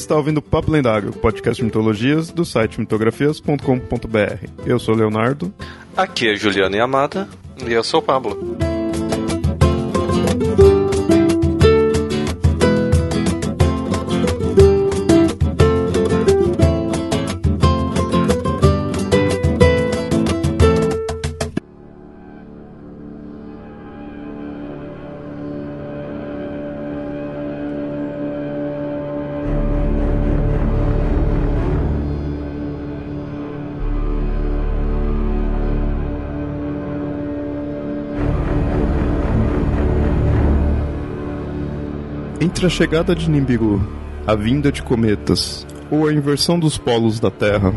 está ouvindo Papo Lendário, podcast de mitologias do site mitografias.com.br. Eu sou o Leonardo. Aqui é Juliana e Amada. E eu sou o Pablo. Entre a chegada de Nimbiru, a vinda de cometas ou a inversão dos polos da Terra,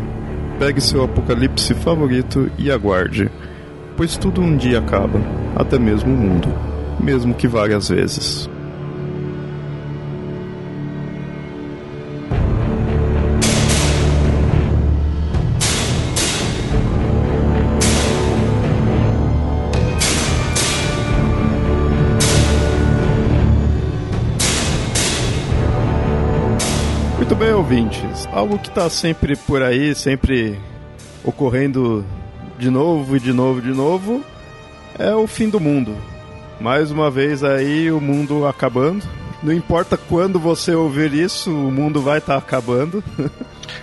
pegue seu apocalipse favorito e aguarde, pois tudo um dia acaba, até mesmo o mundo, mesmo que várias vezes. Ouvintes. Algo que está sempre por aí, sempre ocorrendo de novo e de novo e de novo, é o fim do mundo. Mais uma vez aí o mundo acabando. Não importa quando você ouvir isso, o mundo vai estar tá acabando.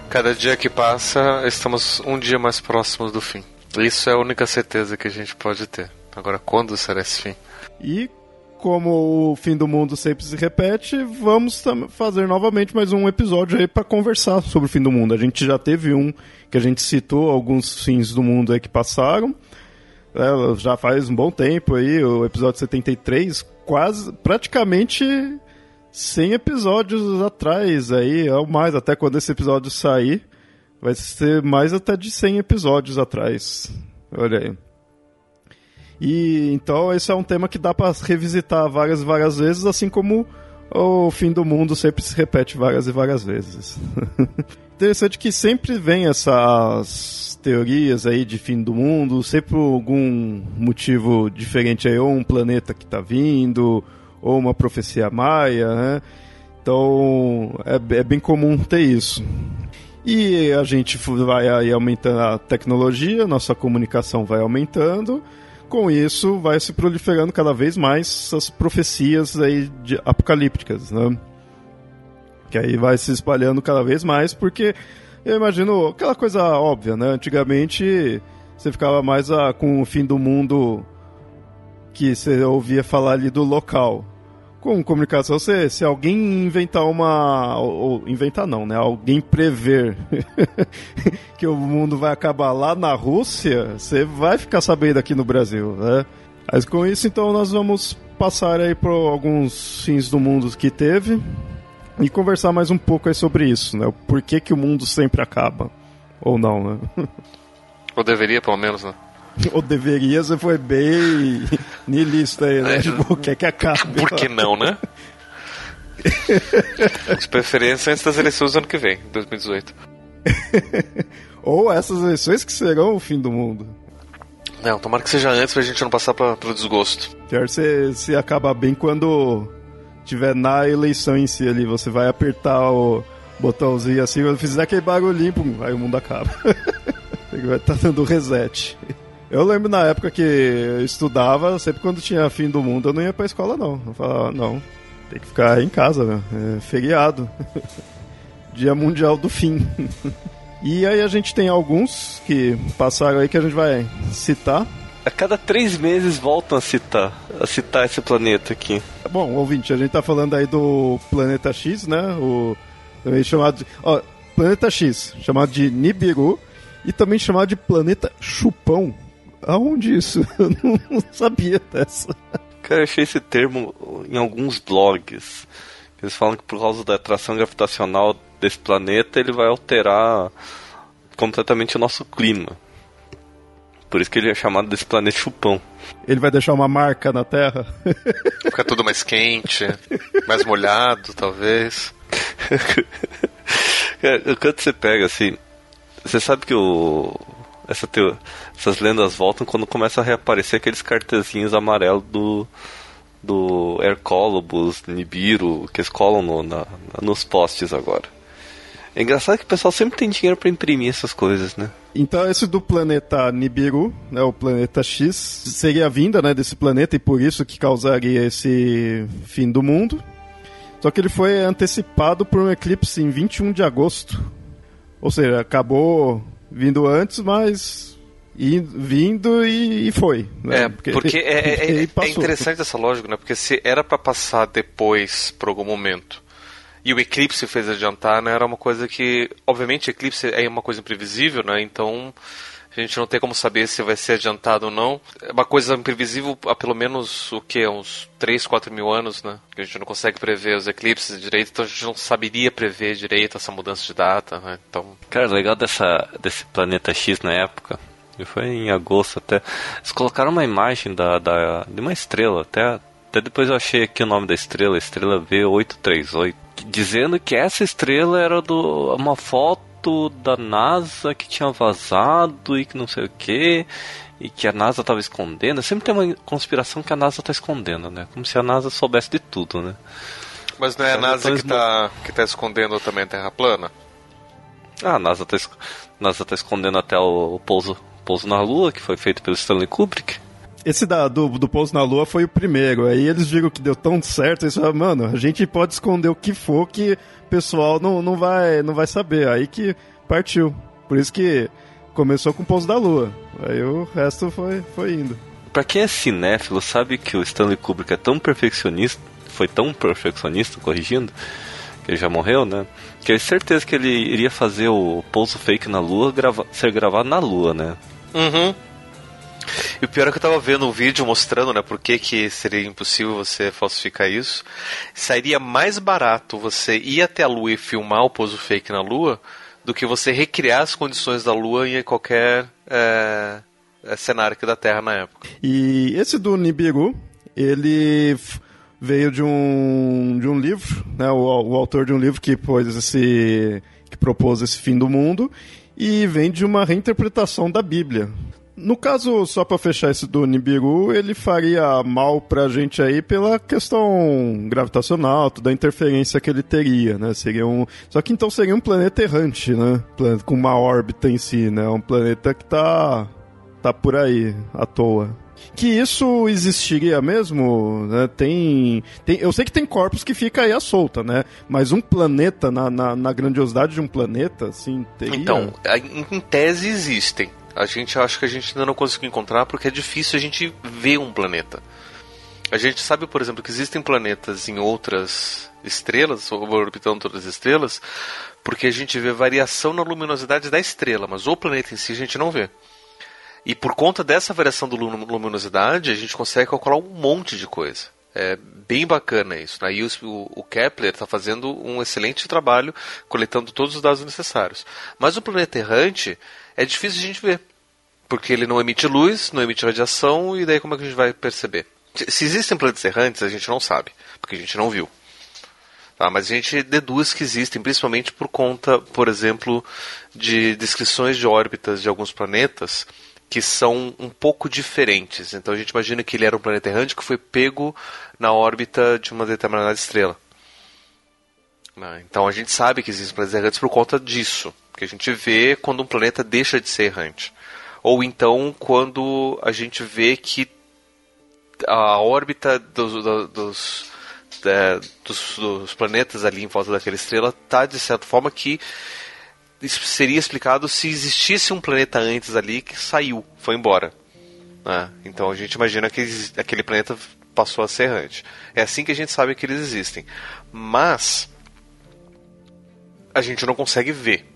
Cada dia que passa, estamos um dia mais próximos do fim. Isso é a única certeza que a gente pode ter. Agora, quando será esse fim? E como o fim do mundo sempre se repete, vamos fazer novamente mais um episódio aí para conversar sobre o fim do mundo. A gente já teve um que a gente citou alguns fins do mundo aí que passaram. É, já faz um bom tempo aí, o episódio 73, quase praticamente 100 episódios atrás aí, ou mais, até quando esse episódio sair, vai ser mais até de 100 episódios atrás. Olha aí. E então esse é um tema que dá para revisitar várias e várias vezes, assim como o fim do mundo sempre se repete várias e várias vezes. Interessante que sempre vem essas teorias aí de fim do mundo, sempre por algum motivo diferente aí, ou um planeta que está vindo, ou uma profecia maia, né? Então é, é bem comum ter isso. E a gente vai aí aumentando a tecnologia, nossa comunicação vai aumentando, com isso vai se proliferando cada vez mais essas profecias aí de apocalípticas, né? Que aí vai se espalhando cada vez mais, porque eu imagino aquela coisa óbvia, né? Antigamente você ficava mais a, com o fim do mundo que você ouvia falar ali do local com comunicação, se, se alguém inventar uma. Ou, inventar não, né? Alguém prever que o mundo vai acabar lá na Rússia, você vai ficar sabendo aqui no Brasil, né? Mas com isso, então, nós vamos passar aí por alguns fins do mundo que teve e conversar mais um pouco aí sobre isso, né? Por que, que o mundo sempre acaba? Ou não, né? Ou deveria, pelo menos, né? Ou deveria, você foi bem niilista aí, né? É, tipo, quer que acabe. Por que não, né? De preferência antes das eleições do ano que vem, 2018. Ou essas eleições que serão o fim do mundo. Não, tomara que seja antes pra gente não passar pra, pro desgosto. Quer se, se acabar bem quando tiver na eleição em si ali, você vai apertar o botãozinho assim, quando fizer aquele barulhinho, pum, aí o mundo acaba. vai estar tá dando reset. Eu lembro na época que eu estudava, sempre quando tinha fim do mundo, eu não ia pra escola, não. Eu falava, não, tem que ficar em casa, meu. É feriado. Dia Mundial do Fim. e aí a gente tem alguns que passaram aí que a gente vai citar. A cada três meses voltam a citar, a citar esse planeta aqui. Bom, ouvinte, a gente tá falando aí do Planeta X, né? O também chamado de, ó, Planeta X, chamado de Nibiru e também chamado de Planeta Chupão. Aonde isso? Eu não sabia dessa. Cara, eu achei esse termo em alguns blogs. Eles falam que por causa da atração gravitacional desse planeta, ele vai alterar completamente o nosso clima. Por isso que ele é chamado desse planeta chupão. Ele vai deixar uma marca na Terra? Fica tudo mais quente, mais molhado, talvez. Quando você pega assim, você sabe que o essa essas lendas voltam quando começa a reaparecer aqueles cartezinhos amarelos do do Hercólobus, Nibiru, que eles colam no, na, nos postes agora. É engraçado que o pessoal sempre tem dinheiro para imprimir essas coisas, né? Então esse do planeta Nibiru, né, o planeta X, seria a vinda né, desse planeta e por isso que causaria esse fim do mundo. Só que ele foi antecipado por um eclipse em 21 de agosto. Ou seja, acabou vindo antes, mas vindo e, e foi. Né? É, porque, porque é, é, é, interessante essa lógica, né? Porque se era para passar depois, por algum momento, e o eclipse fez adiantar, né? Era uma coisa que, obviamente, eclipse é uma coisa imprevisível, né? Então a gente não tem como saber se vai ser adiantado ou não. É uma coisa imprevisível há pelo menos o que? Uns 3, 4 mil anos, né? Que a gente não consegue prever os eclipses direito, então a gente não saberia prever direito essa mudança de data, né? Então... Cara, legal dessa, desse planeta X na época. Foi em agosto até. Eles colocaram uma imagem da, da, de uma estrela, até, até depois eu achei aqui o nome da estrela, estrela V838 dizendo que essa estrela era do uma foto da NASA que tinha vazado e que não sei o que e que a NASA estava escondendo. Sempre tem uma conspiração que a NASA está escondendo, né? Como se a NASA soubesse de tudo, né? Mas não é a NASA que está que tá escondendo também a Terra plana? Ah, a NASA está NASA tá escondendo até o, o pouso, pouso na Lua, que foi feito pelo Stanley Kubrick. Esse da, do, do pouso na Lua foi o primeiro. Aí eles viram que deu tão certo, eles falaram, mano, a gente pode esconder o que for que o pessoal não, não, vai, não vai saber. Aí que partiu. Por isso que começou com o pouso da Lua. Aí o resto foi, foi indo. Pra quem é cinéfilo, sabe que o Stanley Kubrick é tão perfeccionista, foi tão perfeccionista, corrigindo, que ele já morreu, né? Que eu tenho certeza que ele iria fazer o pouso fake na Lua grava ser gravado na Lua, né? Uhum. E o pior é que eu tava vendo um vídeo mostrando, né, por que, que seria impossível você falsificar isso. Sairia mais barato você ir até a Lua e filmar o pouso fake na Lua do que você recriar as condições da Lua em qualquer é, cenário aqui da Terra na época. E esse do Nibiru, ele veio de um, de um livro, né, o, o autor de um livro que pôs esse que propôs esse fim do mundo e vem de uma reinterpretação da Bíblia. No caso, só para fechar esse do Nibiru, ele faria mal pra gente aí pela questão gravitacional, toda a interferência que ele teria, né? Seria um... Só que então seria um planeta errante, né? Com uma órbita em si, né? Um planeta que tá, tá por aí, à toa. Que isso existiria mesmo, né? Tem, tem, eu sei que tem corpos que fica aí à solta, né? Mas um planeta, na, na, na grandiosidade de um planeta, assim, teria... Então, em tese existem. A gente acha que a gente ainda não conseguiu encontrar porque é difícil a gente ver um planeta. A gente sabe, por exemplo, que existem planetas em outras estrelas, orbitando outras estrelas, porque a gente vê variação na luminosidade da estrela, mas o planeta em si a gente não vê. E por conta dessa variação da luminosidade, a gente consegue calcular um monte de coisa. É bem bacana isso. Né? E o, Kepler está fazendo um excelente trabalho coletando todos os dados necessários. Mas o planeta errante, é difícil a gente ver. Porque ele não emite luz, não emite radiação, e daí como é que a gente vai perceber? Se existem planetas errantes, a gente não sabe, porque a gente não viu. Tá, mas a gente deduz que existem, principalmente por conta, por exemplo, de descrições de órbitas de alguns planetas que são um pouco diferentes. Então a gente imagina que ele era um planeta errante que foi pego na órbita de uma determinada estrela. Né? Então a gente sabe que existem planetas errantes por conta disso que a gente vê quando um planeta deixa de ser errante. Ou então quando a gente vê que a órbita dos, dos, é, dos, dos planetas ali em volta daquela estrela está de certa forma que isso seria explicado se existisse um planeta antes ali que saiu, foi embora. Né? Então a gente imagina que aquele planeta passou a ser errante. É assim que a gente sabe que eles existem. Mas a gente não consegue ver.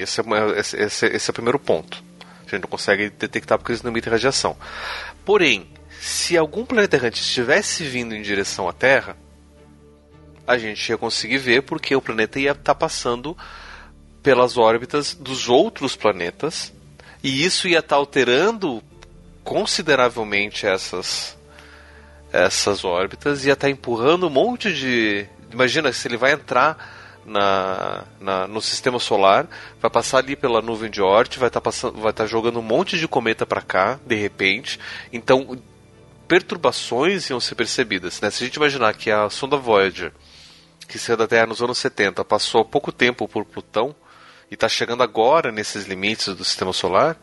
Esse é, esse, esse, esse é o primeiro ponto. A gente não consegue detectar porque eles não emitem radiação. Porém, se algum planeta errante estivesse vindo em direção à Terra, a gente ia conseguir ver porque o planeta ia estar tá passando pelas órbitas dos outros planetas e isso ia estar tá alterando consideravelmente essas essas órbitas ia estar tá empurrando um monte de imagina se ele vai entrar na, na, no sistema solar, vai passar ali pela nuvem de Oort, vai estar tá tá jogando um monte de cometa para cá, de repente. Então, perturbações iam ser percebidas. Né? Se a gente imaginar que a sonda Voyager que saiu da Terra nos anos 70, passou pouco tempo por Plutão e está chegando agora nesses limites do Sistema Solar.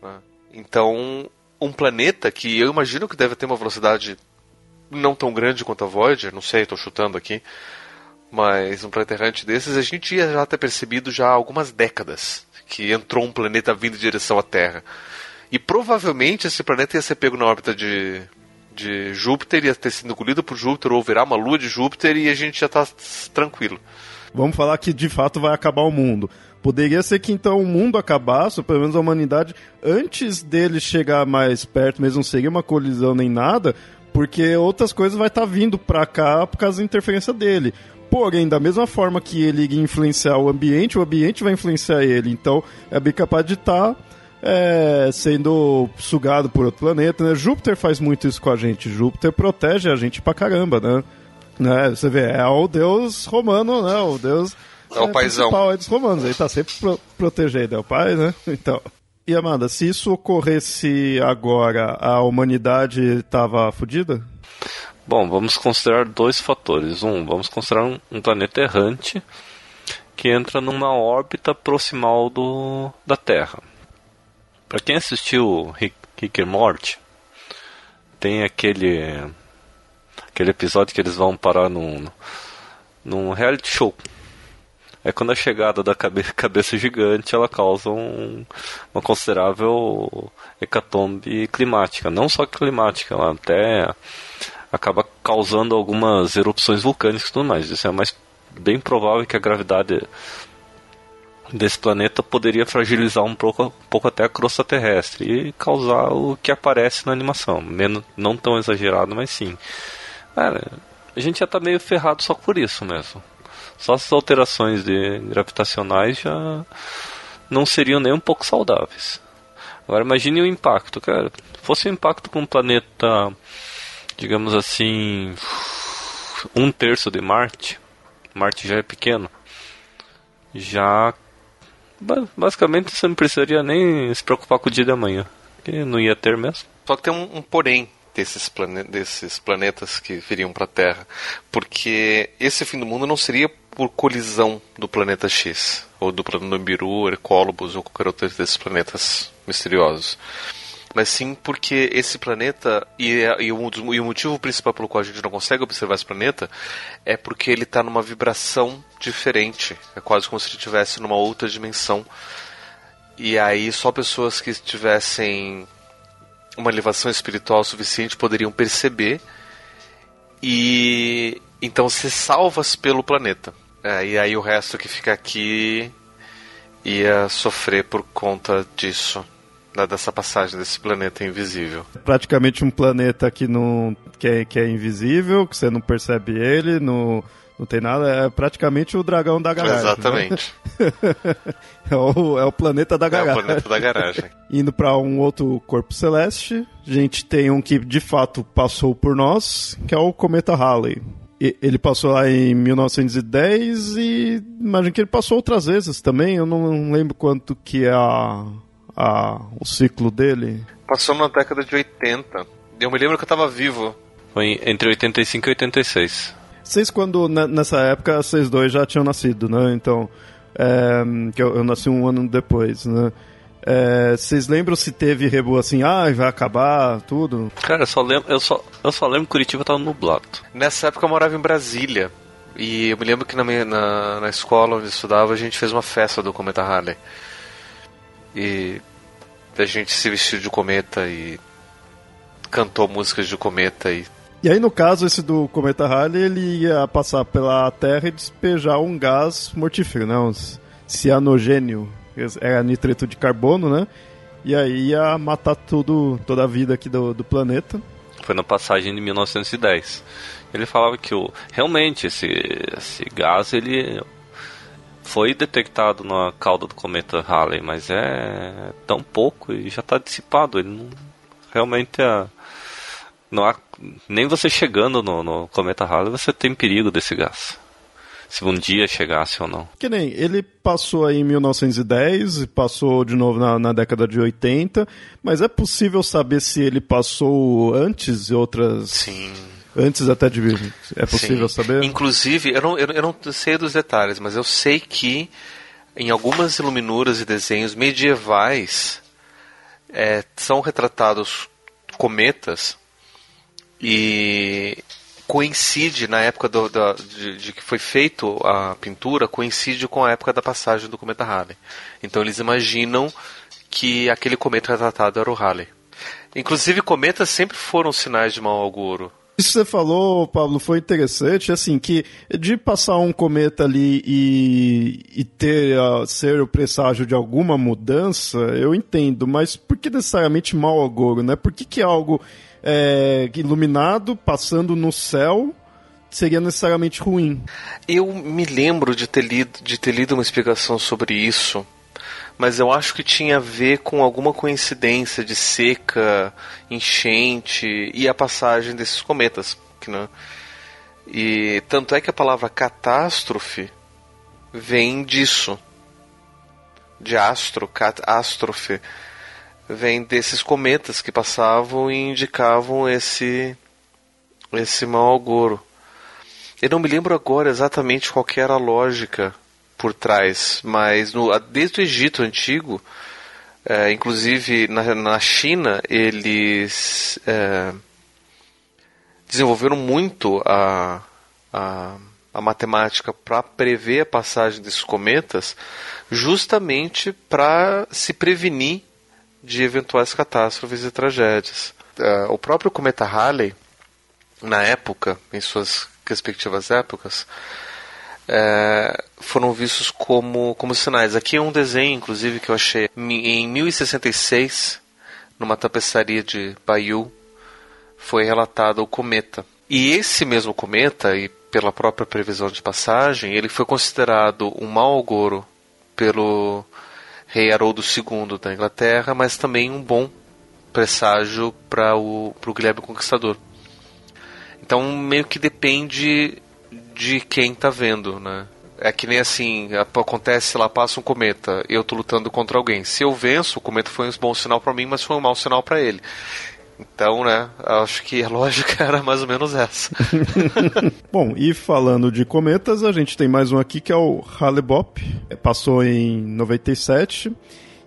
Né? Então, um planeta que eu imagino que deve ter uma velocidade não tão grande quanto a Voyager, não sei, estou chutando aqui, mas um planeta desses a gente ia já ter percebido já há algumas décadas que entrou um planeta vindo em direção à Terra. E provavelmente esse planeta ia ser pego na órbita de, de Júpiter, ia ter sido engolido por Júpiter ou virar uma lua de Júpiter e a gente já está tranquilo. Vamos falar que de fato vai acabar o mundo. Poderia ser que então o mundo acabasse, ou pelo menos a humanidade, antes dele chegar mais perto, mesmo não seria uma colisão nem nada, porque outras coisas vai estar tá vindo para cá por causa da interferência dele. Porém, da mesma forma que ele iria influenciar o ambiente, o ambiente vai influenciar ele. Então, é bem capaz de estar tá, é, sendo sugado por outro planeta. Né? Júpiter faz muito isso com a gente. Júpiter protege a gente pra caramba, né? né? Você vê, é o deus romano, né? O deus é o paizão. É dos romanos, ele tá sempre pro protegendo, é o pai, né? Então. E Amanda, se isso ocorresse agora, a humanidade estava fodida? Bom, vamos considerar dois fatores. Um, vamos considerar um, um, planeta errante que entra numa órbita proximal do, da Terra. Para quem assistiu Rick, Rick and Morty, tem aquele aquele episódio que eles vão parar num, num reality show é quando a chegada da cabeça, cabeça gigante ela causa um, uma considerável hecatombe climática. Não só climática, ela até acaba causando algumas erupções vulcânicas e tudo mais. Isso é mais bem provável que a gravidade desse planeta poderia fragilizar um pouco, um pouco até a crosta terrestre e causar o que aparece na animação. Menos, não tão exagerado, mas sim. Cara, a gente já está meio ferrado só por isso mesmo. Só essas alterações de gravitacionais já não seriam nem um pouco saudáveis. Agora imagine o impacto, cara. Se fosse um impacto com um planeta, digamos assim, um terço de Marte, Marte já é pequeno, já basicamente você não precisaria nem se preocupar com o dia de amanhã, que não ia ter mesmo. Só que tem um, um porém desses, plane desses planetas que viriam para a Terra, porque esse fim do mundo não seria por colisão do planeta X, ou do planeta Nibiru, Hercólobos, ou qualquer outro desses planetas misteriosos. Mas sim porque esse planeta, e, e, o, e o motivo principal pelo qual a gente não consegue observar esse planeta, é porque ele está numa vibração diferente. É quase como se ele estivesse numa outra dimensão. E aí só pessoas que tivessem uma elevação espiritual suficiente poderiam perceber e então ser salvas pelo planeta. É, e aí o resto que fica aqui ia sofrer por conta disso. Da, dessa passagem desse planeta invisível. Praticamente um planeta que não que é, que é invisível, que você não percebe ele, não, não tem nada, é praticamente o dragão da garagem. Né? Exatamente. Né? é, o, é o planeta da garagem. É o planeta da garagem. Indo para um outro corpo celeste, a gente tem um que de fato passou por nós, que é o cometa Halley ele passou lá em 1910 e imagino que ele passou outras vezes também. Eu não lembro quanto que é a, a, o ciclo dele. Passou na década de 80. Eu me lembro que eu estava vivo. Foi entre 85 e 86. Vocês, quando nessa época, vocês dois já tinham nascido, né? Então, é, que eu, eu nasci um ano depois, né? É, vocês lembram se teve rebo assim, ah, vai acabar tudo? Cara, eu só lembro, eu só, eu só lembro que Curitiba tava nublado. Nessa época eu morava em Brasília. E eu me lembro que na, minha, na, na escola onde eu estudava a gente fez uma festa do Cometa Halley. E a gente se vestiu de cometa e cantou músicas de cometa e e aí, no caso, esse do cometa Halley, ele ia passar pela Terra e despejar um gás mortífero, né? Um cianogênio é nitreto de carbono, né? E aí ia matar tudo, toda a vida aqui do, do planeta. Foi na passagem de 1910. Ele falava que o, realmente esse, esse gás ele foi detectado na cauda do cometa Halley, mas é tão pouco e já está dissipado. Ele não, realmente é, não há nem você chegando no, no cometa Halley você tem perigo desse gás se um dia chegasse ou não. Que nem, ele passou aí em 1910 e passou de novo na, na década de 80, mas é possível saber se ele passou antes e outras... Sim. Antes até de vir. É possível Sim. saber? Inclusive, eu não, eu, eu não sei dos detalhes, mas eu sei que em algumas iluminuras e desenhos medievais é, são retratados cometas e coincide na época do, da, de, de, que foi feito a pintura coincide com a época da passagem do cometa Halley. Então eles imaginam que aquele cometa retratado era o Halley. Inclusive cometas sempre foram sinais de mau auguro. Isso que você falou, Pablo, foi interessante, assim, que de passar um cometa ali e, e ter uh, ser o presságio de alguma mudança, eu entendo, mas por que necessariamente mau agouro, né? Por que, que algo é, iluminado passando no céu seria necessariamente ruim? Eu me lembro de ter lido, de ter lido uma explicação sobre isso mas eu acho que tinha a ver com alguma coincidência de seca, enchente e a passagem desses cometas. Né? E tanto é que a palavra catástrofe vem disso. De astro, catástrofe. Vem desses cometas que passavam e indicavam esse, esse mau auguro. Eu não me lembro agora exatamente qual era a lógica por trás, mas no, desde o Egito antigo, é, inclusive na, na, China, eles é, desenvolveram muito a, a, a matemática para prever a passagem desses cometas, justamente para se prevenir de eventuais catástrofes e tragédias. É, o próprio cometa Halley, na época, em suas respectivas épocas, é, foram vistos como, como sinais. Aqui é um desenho, inclusive, que eu achei em 1066, numa tapeçaria de Bayeux, foi relatado o cometa. E esse mesmo cometa, e pela própria previsão de passagem, ele foi considerado um mau auguro pelo rei Haroldo II da Inglaterra, mas também um bom presságio para o pro Guilherme Conquistador. Então, meio que depende de quem tá vendo, né? É que nem assim, acontece lá, passa um cometa, eu tô lutando contra alguém. Se eu venço, o cometa foi um bom sinal para mim, mas foi um mau sinal para ele. Então, né, acho que a lógica era mais ou menos essa. Bom, e falando de cometas, a gente tem mais um aqui que é o Hale-Bopp. Passou em 97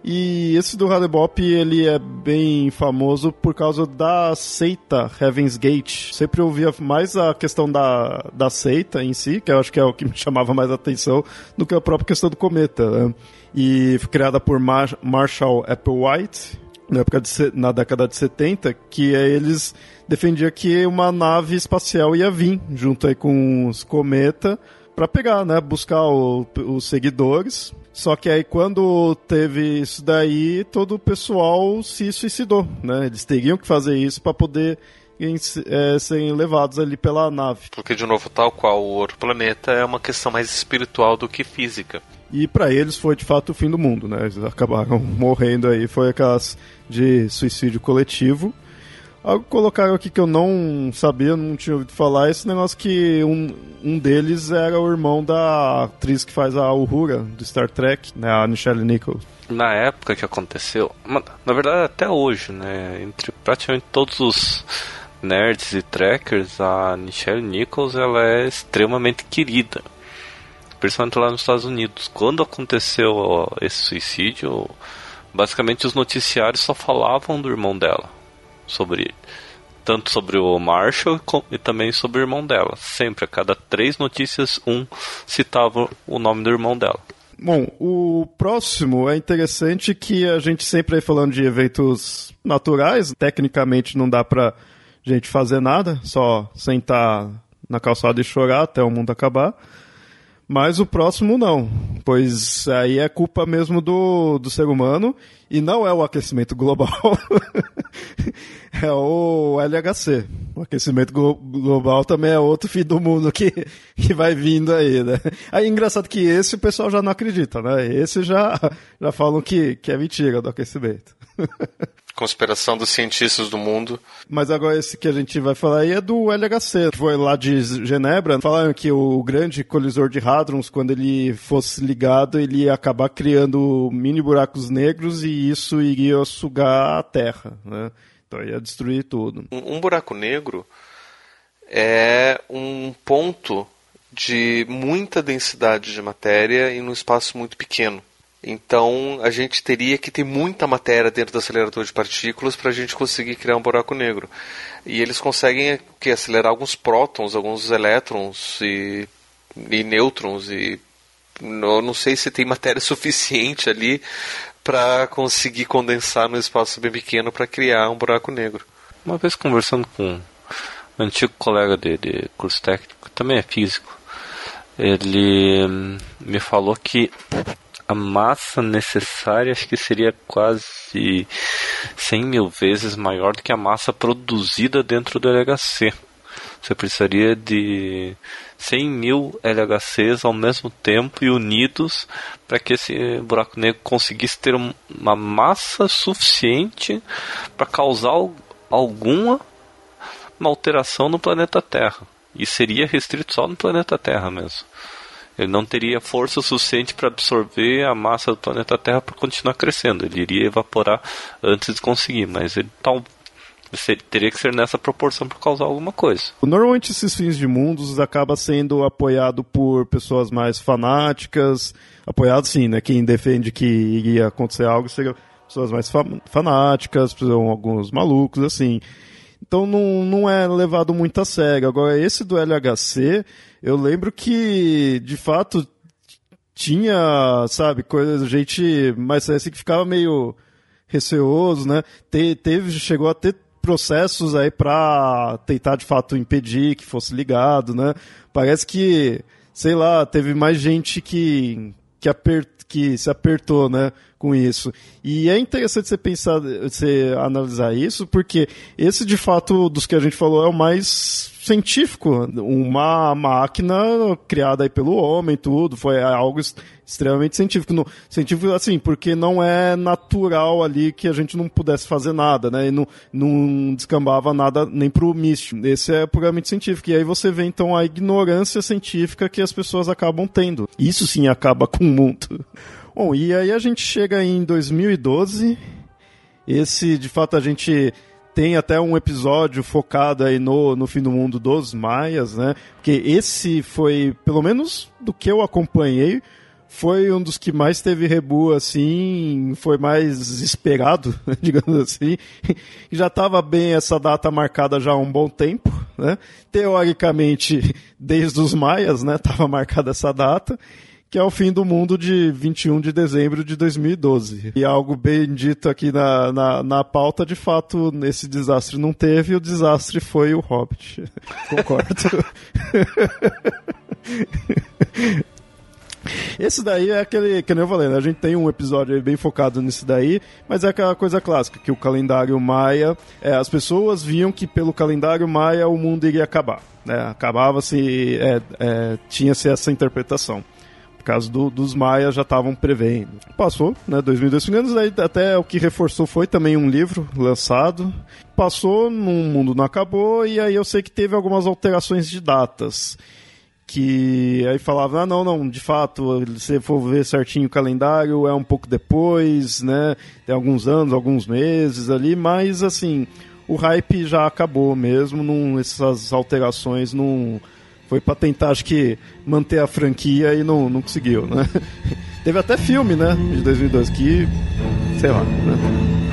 e esse do Hale-Bopp, ele é bem famoso por causa da seita Heaven's Gate. Sempre ouvia mais a questão da, da seita em si, que eu acho que é o que me chamava mais atenção, do que a própria questão do cometa. Né? E foi criada por Mar Marshall Applewhite, na, época de, na década de 70, que eles defendiam que uma nave espacial ia vir junto aí com os cometa para pegar, né, buscar o, os seguidores. Só que aí quando teve isso daí, todo o pessoal se suicidou, né? Eles teriam que fazer isso para poder é, serem levados ali pela nave. Porque de novo, tal qual o outro planeta é uma questão mais espiritual do que física. E para eles foi de fato o fim do mundo, né? Eles acabaram morrendo aí, foi aquelas de suicídio coletivo. Algo que colocaram aqui que eu não sabia, não tinha ouvido falar, esse negócio que um, um deles era o irmão da atriz que faz a Uhura, do Star Trek, né, a Michelle Nichols. Na época que aconteceu, na verdade até hoje, né, entre praticamente todos os nerds e trackers, a Michelle Nichols ela é extremamente querida. Principalmente lá nos Estados Unidos. Quando aconteceu esse suicídio, basicamente os noticiários só falavam do irmão dela sobre tanto sobre o Marshall e também sobre o irmão dela. Sempre, a cada três notícias, um citava o nome do irmão dela. Bom, o próximo é interessante que a gente sempre aí falando de eventos naturais, tecnicamente não dá pra gente fazer nada, só sentar na calçada e chorar até o mundo acabar. Mas o próximo não, pois aí é culpa mesmo do, do ser humano e não é o aquecimento global, é o LHC. O aquecimento glo global também é outro fim do mundo que, que vai vindo aí, né? Aí engraçado que esse o pessoal já não acredita, né? Esse já, já falam que, que é mentira do aquecimento. Conspiração dos cientistas do mundo. Mas agora esse que a gente vai falar aí é do LHC, que foi lá de Genebra. Falaram que o grande colisor de hadrons, quando ele fosse ligado, ele ia acabar criando mini buracos negros e isso iria sugar a Terra, né? Então ia destruir tudo. Um, um buraco negro é um ponto de muita densidade de matéria em um espaço muito pequeno. Então a gente teria que ter muita matéria dentro do acelerador de partículas para a gente conseguir criar um buraco negro. E eles conseguem que, acelerar alguns prótons, alguns elétrons e, e nêutrons e não, não sei se tem matéria suficiente ali para conseguir condensar no espaço bem pequeno para criar um buraco negro. Uma vez conversando com um antigo colega de, de curso técnico, também é físico, ele hum, me falou que a massa necessária acho que seria quase 100 mil vezes maior do que a massa produzida dentro do LHC. Você precisaria de 100 mil LHCs ao mesmo tempo e unidos para que esse buraco negro conseguisse ter uma massa suficiente para causar alguma uma alteração no planeta Terra. E seria restrito só no planeta Terra mesmo. Ele não teria força suficiente para absorver a massa do planeta Terra para continuar crescendo. Ele iria evaporar antes de conseguir, mas ele tal, teria que ser nessa proporção para causar alguma coisa. Normalmente esses fins de mundos acaba sendo apoiado por pessoas mais fanáticas, apoiado sim, né? Quem defende que iria acontecer algo seria pessoas mais fa fanáticas, alguns malucos assim. Então não, não é levado muito a sério. Agora, esse do LHC, eu lembro que, de fato, tinha, sabe, coisa, gente mais assim que ficava meio receoso, né? Te, teve, chegou a ter processos aí para tentar de fato impedir que fosse ligado, né? Parece que, sei lá, teve mais gente que que, apert, que se apertou, né, com isso. E é interessante você pensar, você analisar isso, porque esse de fato dos que a gente falou é o mais científico, uma máquina criada aí pelo homem, tudo, foi algo extremamente científico. No, científico, assim, porque não é natural ali que a gente não pudesse fazer nada, né? E não, não descambava nada nem pro místico. Esse é puramente científico. E aí você vê, então, a ignorância científica que as pessoas acabam tendo. Isso sim acaba com o mundo. Bom, e aí a gente chega em 2012. Esse, de fato, a gente tem até um episódio focado aí no, no fim do mundo dos maias, né? Porque esse foi, pelo menos do que eu acompanhei, foi um dos que mais teve rebu, assim, foi mais esperado, digamos assim. Já estava bem essa data marcada já há um bom tempo, né? Teoricamente, desde os maias, né? Tava marcada essa data que é o fim do mundo de 21 de dezembro de 2012. E algo bem dito aqui na, na, na pauta, de fato, nesse desastre não teve, o desastre foi o Hobbit. Concordo. Esse daí é aquele, que nem eu falei, né? a gente tem um episódio bem focado nisso daí, mas é aquela coisa clássica, que o calendário maia, é, as pessoas viam que pelo calendário maia o mundo iria acabar. Né? Acabava-se, é, é, tinha-se essa interpretação caso do, dos maias já estavam prevendo. Passou, né, 2002 anos, aí até o que reforçou foi também um livro lançado. Passou, num mundo não acabou, e aí eu sei que teve algumas alterações de datas. Que aí falava, ah, não, não, de fato, se for ver certinho o calendário, é um pouco depois, né? Tem alguns anos, alguns meses ali, mas assim, o hype já acabou mesmo, não, essas alterações não foi para tentar, acho que, manter a franquia e não, não conseguiu, né? Teve até filme, né? De 2002, que. sei lá, né?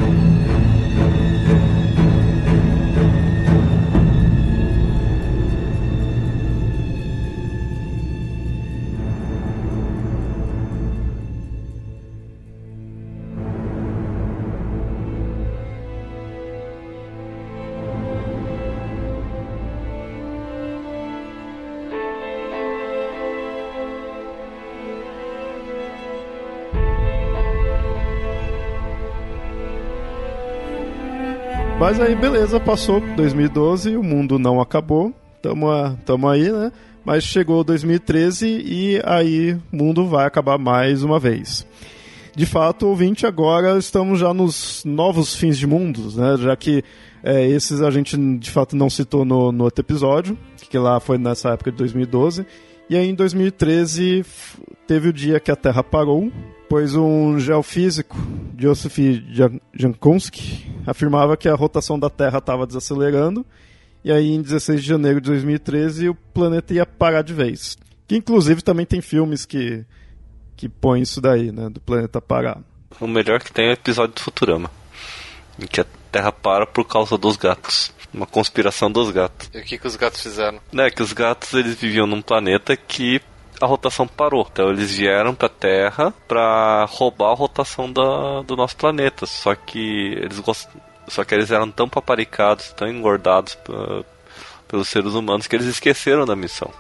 Mas aí, beleza, passou 2012, o mundo não acabou, tamo, tamo aí, né? Mas chegou 2013 e aí o mundo vai acabar mais uma vez. De fato, ouvinte, agora estamos já nos novos fins de mundos, né? Já que é, esses a gente de fato não citou no, no outro episódio, que lá foi nessa época de 2012. E aí em 2013 teve o dia que a Terra parou, pois um geofísico, Joseph Jankowski, afirmava que a rotação da Terra estava desacelerando e aí em 16 de janeiro de 2013 o planeta ia parar de vez. Que inclusive também tem filmes que, que põem isso daí, né? Do planeta parar. O melhor que tem é o episódio do Futurama. Em que a Terra para por causa dos gatos. Uma conspiração dos gatos. E o que, que os gatos fizeram? É que os gatos eles viviam num planeta que a rotação parou. Então eles vieram pra Terra pra roubar a rotação da, do nosso planeta. Só que eles gost... Só que eles eram tão paparicados, tão engordados uh, pelos seres humanos que eles esqueceram da missão.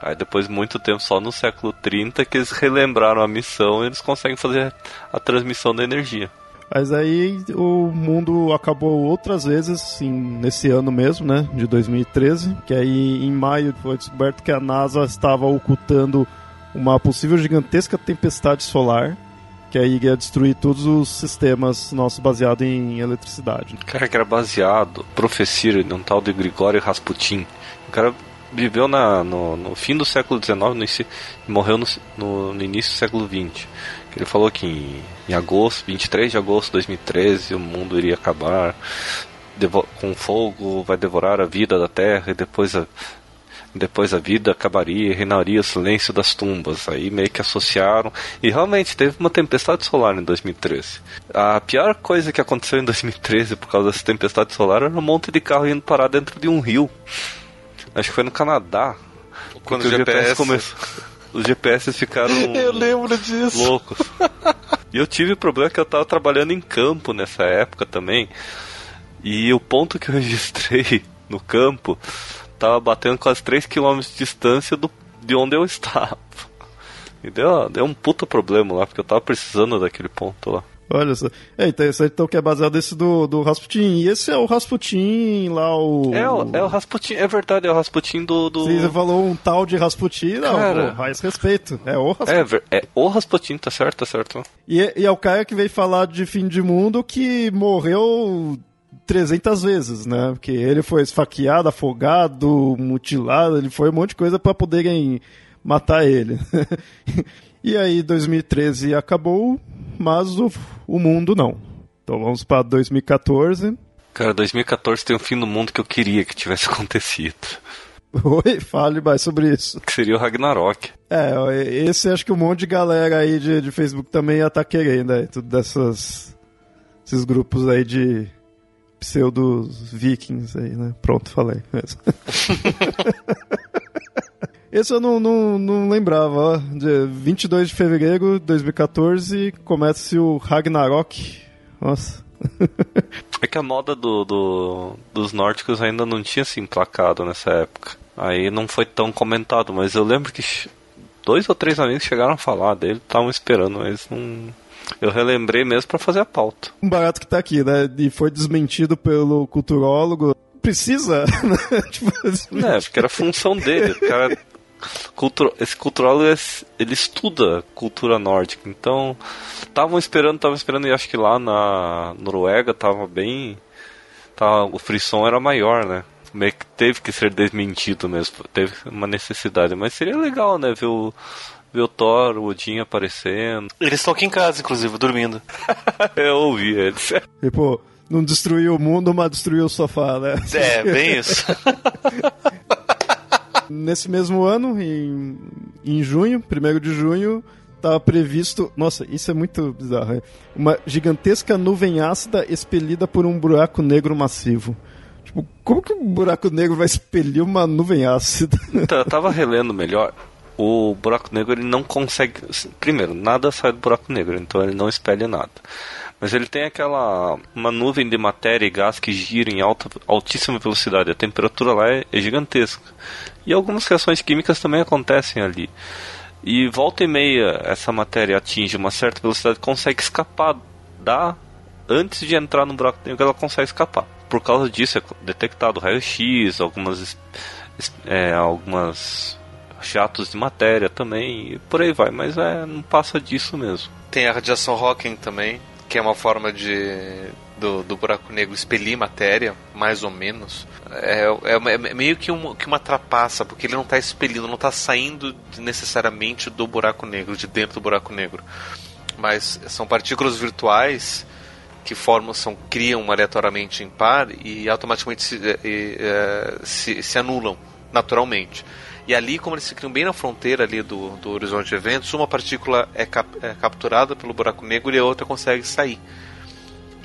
Aí depois de muito tempo, só no século 30, que eles relembraram a missão e eles conseguem fazer a transmissão da energia. Mas aí o mundo acabou outras vezes, assim, nesse ano mesmo, né, de 2013, que aí em maio foi descoberto que a NASA estava ocultando uma possível gigantesca tempestade solar, que aí ia destruir todos os sistemas nossos baseados em eletricidade. Cara, que era baseado, profecia de um tal de Grigório Rasputin. O cara viveu na, no, no, fim do século XIX e morreu no, no, no, início do século XX. Ele falou que em, em, agosto, 23 de agosto de 2013, o mundo iria acabar com fogo, vai devorar a vida da Terra e depois a, depois a vida acabaria e reinaria o silêncio das tumbas. Aí meio que associaram. E realmente teve uma tempestade solar em 2013. A pior coisa que aconteceu em 2013 por causa dessa tempestade solar era um monte de carro indo parar dentro de um rio. Acho que foi no Canadá. Quando o GPS, GPS começou. Os GPS ficaram. eu lembro disso. Loucos. E eu tive o problema que eu tava trabalhando em campo nessa época também. E o ponto que eu registrei no campo tava batendo quase 3 km de distância do, de onde eu estava. E deu, deu um puta problema lá, porque eu tava precisando daquele ponto lá. Olha só. É interessante então que é baseado nesse do, do Rasputin. E esse é o Rasputin lá, o. É o, é o Rasputin, é verdade, é o Rasputin do. do... Você falou um tal de Rasputin, não, Cara... mais respeito. É o Rasputin. É, é o Rasputin, tá certo, tá certo. E, e é o cara que veio falar de fim de mundo que morreu 300 vezes, né? Porque ele foi esfaqueado, afogado, mutilado, ele foi um monte de coisa para poderem matar ele. e aí 2013 acabou, mas o, o mundo não. Então vamos para 2014. Cara, 2014 tem um fim do mundo que eu queria que tivesse acontecido. Oi, fale mais sobre isso. Que seria o Ragnarok. É, esse acho que um monte de galera aí de, de Facebook também ia estar tá querendo aí, tudo dessas esses grupos aí de pseudos vikings aí, né? Pronto, falei mesmo. Esse eu não, não, não lembrava, ó. Dia 22 de fevereiro de 2014 começa o Ragnarok. Nossa. é que a moda do, do, dos nórdicos ainda não tinha se emplacado nessa época. Aí não foi tão comentado, mas eu lembro que dois ou três amigos chegaram a falar dele, estavam esperando, mas não. Eu relembrei mesmo para fazer a pauta. Um barato que tá aqui, né? E foi desmentido pelo culturólogo. Precisa, né? tipo, é, porque era função dele. O cara Cultura, esse cultural ele estuda cultura nórdica, então estavam esperando, estavam esperando e acho que lá na Noruega tava bem, tava, o frisson era maior, né? Meio que teve que ser desmentido mesmo, teve uma necessidade, mas seria legal, né, ver o ver o Thor, o Odin aparecendo. Eles estão aqui em casa, inclusive, dormindo. Eu ouvi eles. Tipo, não destruiu o mundo, mas destruiu o sofá, né? É, bem isso. Nesse mesmo ano, em, em junho, 1 de junho, estava previsto. Nossa, isso é muito bizarro. É, uma gigantesca nuvem ácida expelida por um buraco negro massivo. Tipo, como que um buraco negro vai expelir uma nuvem ácida? Então, eu tava relendo melhor. O buraco negro ele não consegue. Primeiro, nada sai do buraco negro, então ele não espelha nada. Mas ele tem aquela uma nuvem de matéria e gás que gira em alta, altíssima velocidade. A temperatura lá é, é gigantesca. E algumas reações químicas também acontecem ali. E volta e meia essa matéria atinge uma certa velocidade consegue escapar da antes de entrar no buraco negro ela consegue escapar. Por causa disso é detectado raio-x, algumas é, algumas jatos de matéria também, e por aí vai, mas é, não passa disso mesmo. Tem a radiação Hawking também, que é uma forma de do, do buraco negro expelir matéria, mais ou menos. É, é, é meio que, um, que uma trapaça, porque ele não está expelindo, não está saindo necessariamente do buraco negro, de dentro do buraco negro. Mas são partículas virtuais que formam são criam aleatoriamente em par e automaticamente se, é, se, se, anulam naturalmente. E ali, como eles se criam bem na fronteira ali do, do horizonte de eventos, uma partícula é, cap, é capturada pelo buraco negro e a outra consegue sair.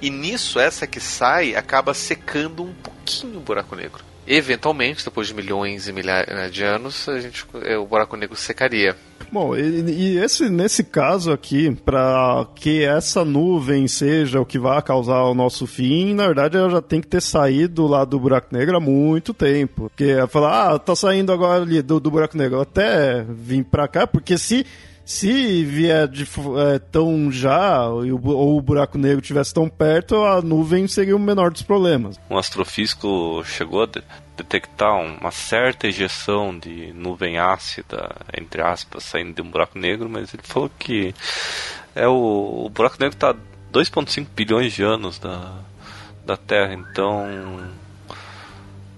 E nisso, essa que sai acaba secando um pouquinho o buraco negro. Eventualmente, depois de milhões e milhares de anos, a gente, o buraco negro secaria. Bom, e, e esse, nesse caso aqui, para que essa nuvem seja o que vai causar o nosso fim, na verdade ela já tem que ter saído lá do buraco negro há muito tempo. Porque falar, ah, tá saindo agora ali do, do buraco negro, até vim pra cá, porque se se vier de, é, tão já, ou o buraco negro estivesse tão perto, a nuvem seria o menor dos problemas. Um astrofísico chegou a detectar uma certa ejeção de nuvem ácida, entre aspas, saindo de um buraco negro, mas ele falou que é o, o buraco negro está 2,5 bilhões de anos da, da Terra, então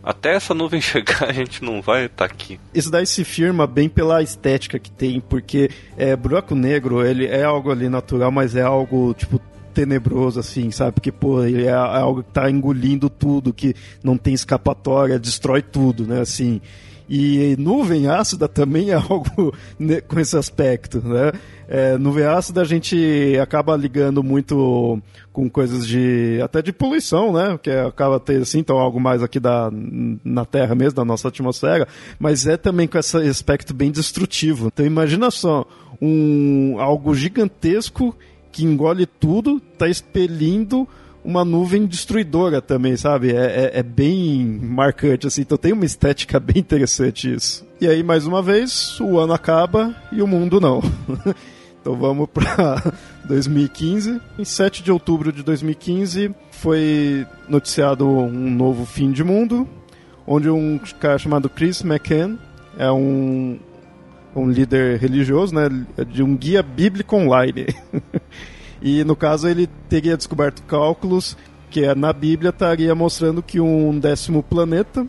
até essa nuvem chegar, a gente não vai estar tá aqui. Isso daí se firma bem pela estética que tem, porque é, buraco negro, ele é algo ali natural, mas é algo, tipo, tenebroso, assim, sabe? Porque, pô, ele é, é algo que tá engolindo tudo, que não tem escapatória, destrói tudo, né? Assim. E nuvem ácida também é algo com esse aspecto, né? É, nuvem ácida a gente acaba ligando muito com coisas de até de poluição, né? Que acaba ter assim, então algo mais aqui da na Terra mesmo, da nossa atmosfera, mas é também com esse aspecto bem destrutivo. Então imagina só um algo gigantesco que engole tudo, está expelindo uma nuvem destruidora também, sabe? É, é, é, bem marcante, assim. Então tem uma estética bem interessante isso. E aí, mais uma vez, o ano acaba e o mundo não. então vamos para 2015. Em 7 de outubro de 2015 foi noticiado um novo fim de mundo, onde um cara chamado Chris McCann é um, um líder religioso, né? De um guia bíblico online. E no caso ele teria descoberto cálculos que é, na Bíblia estaria mostrando que um décimo planeta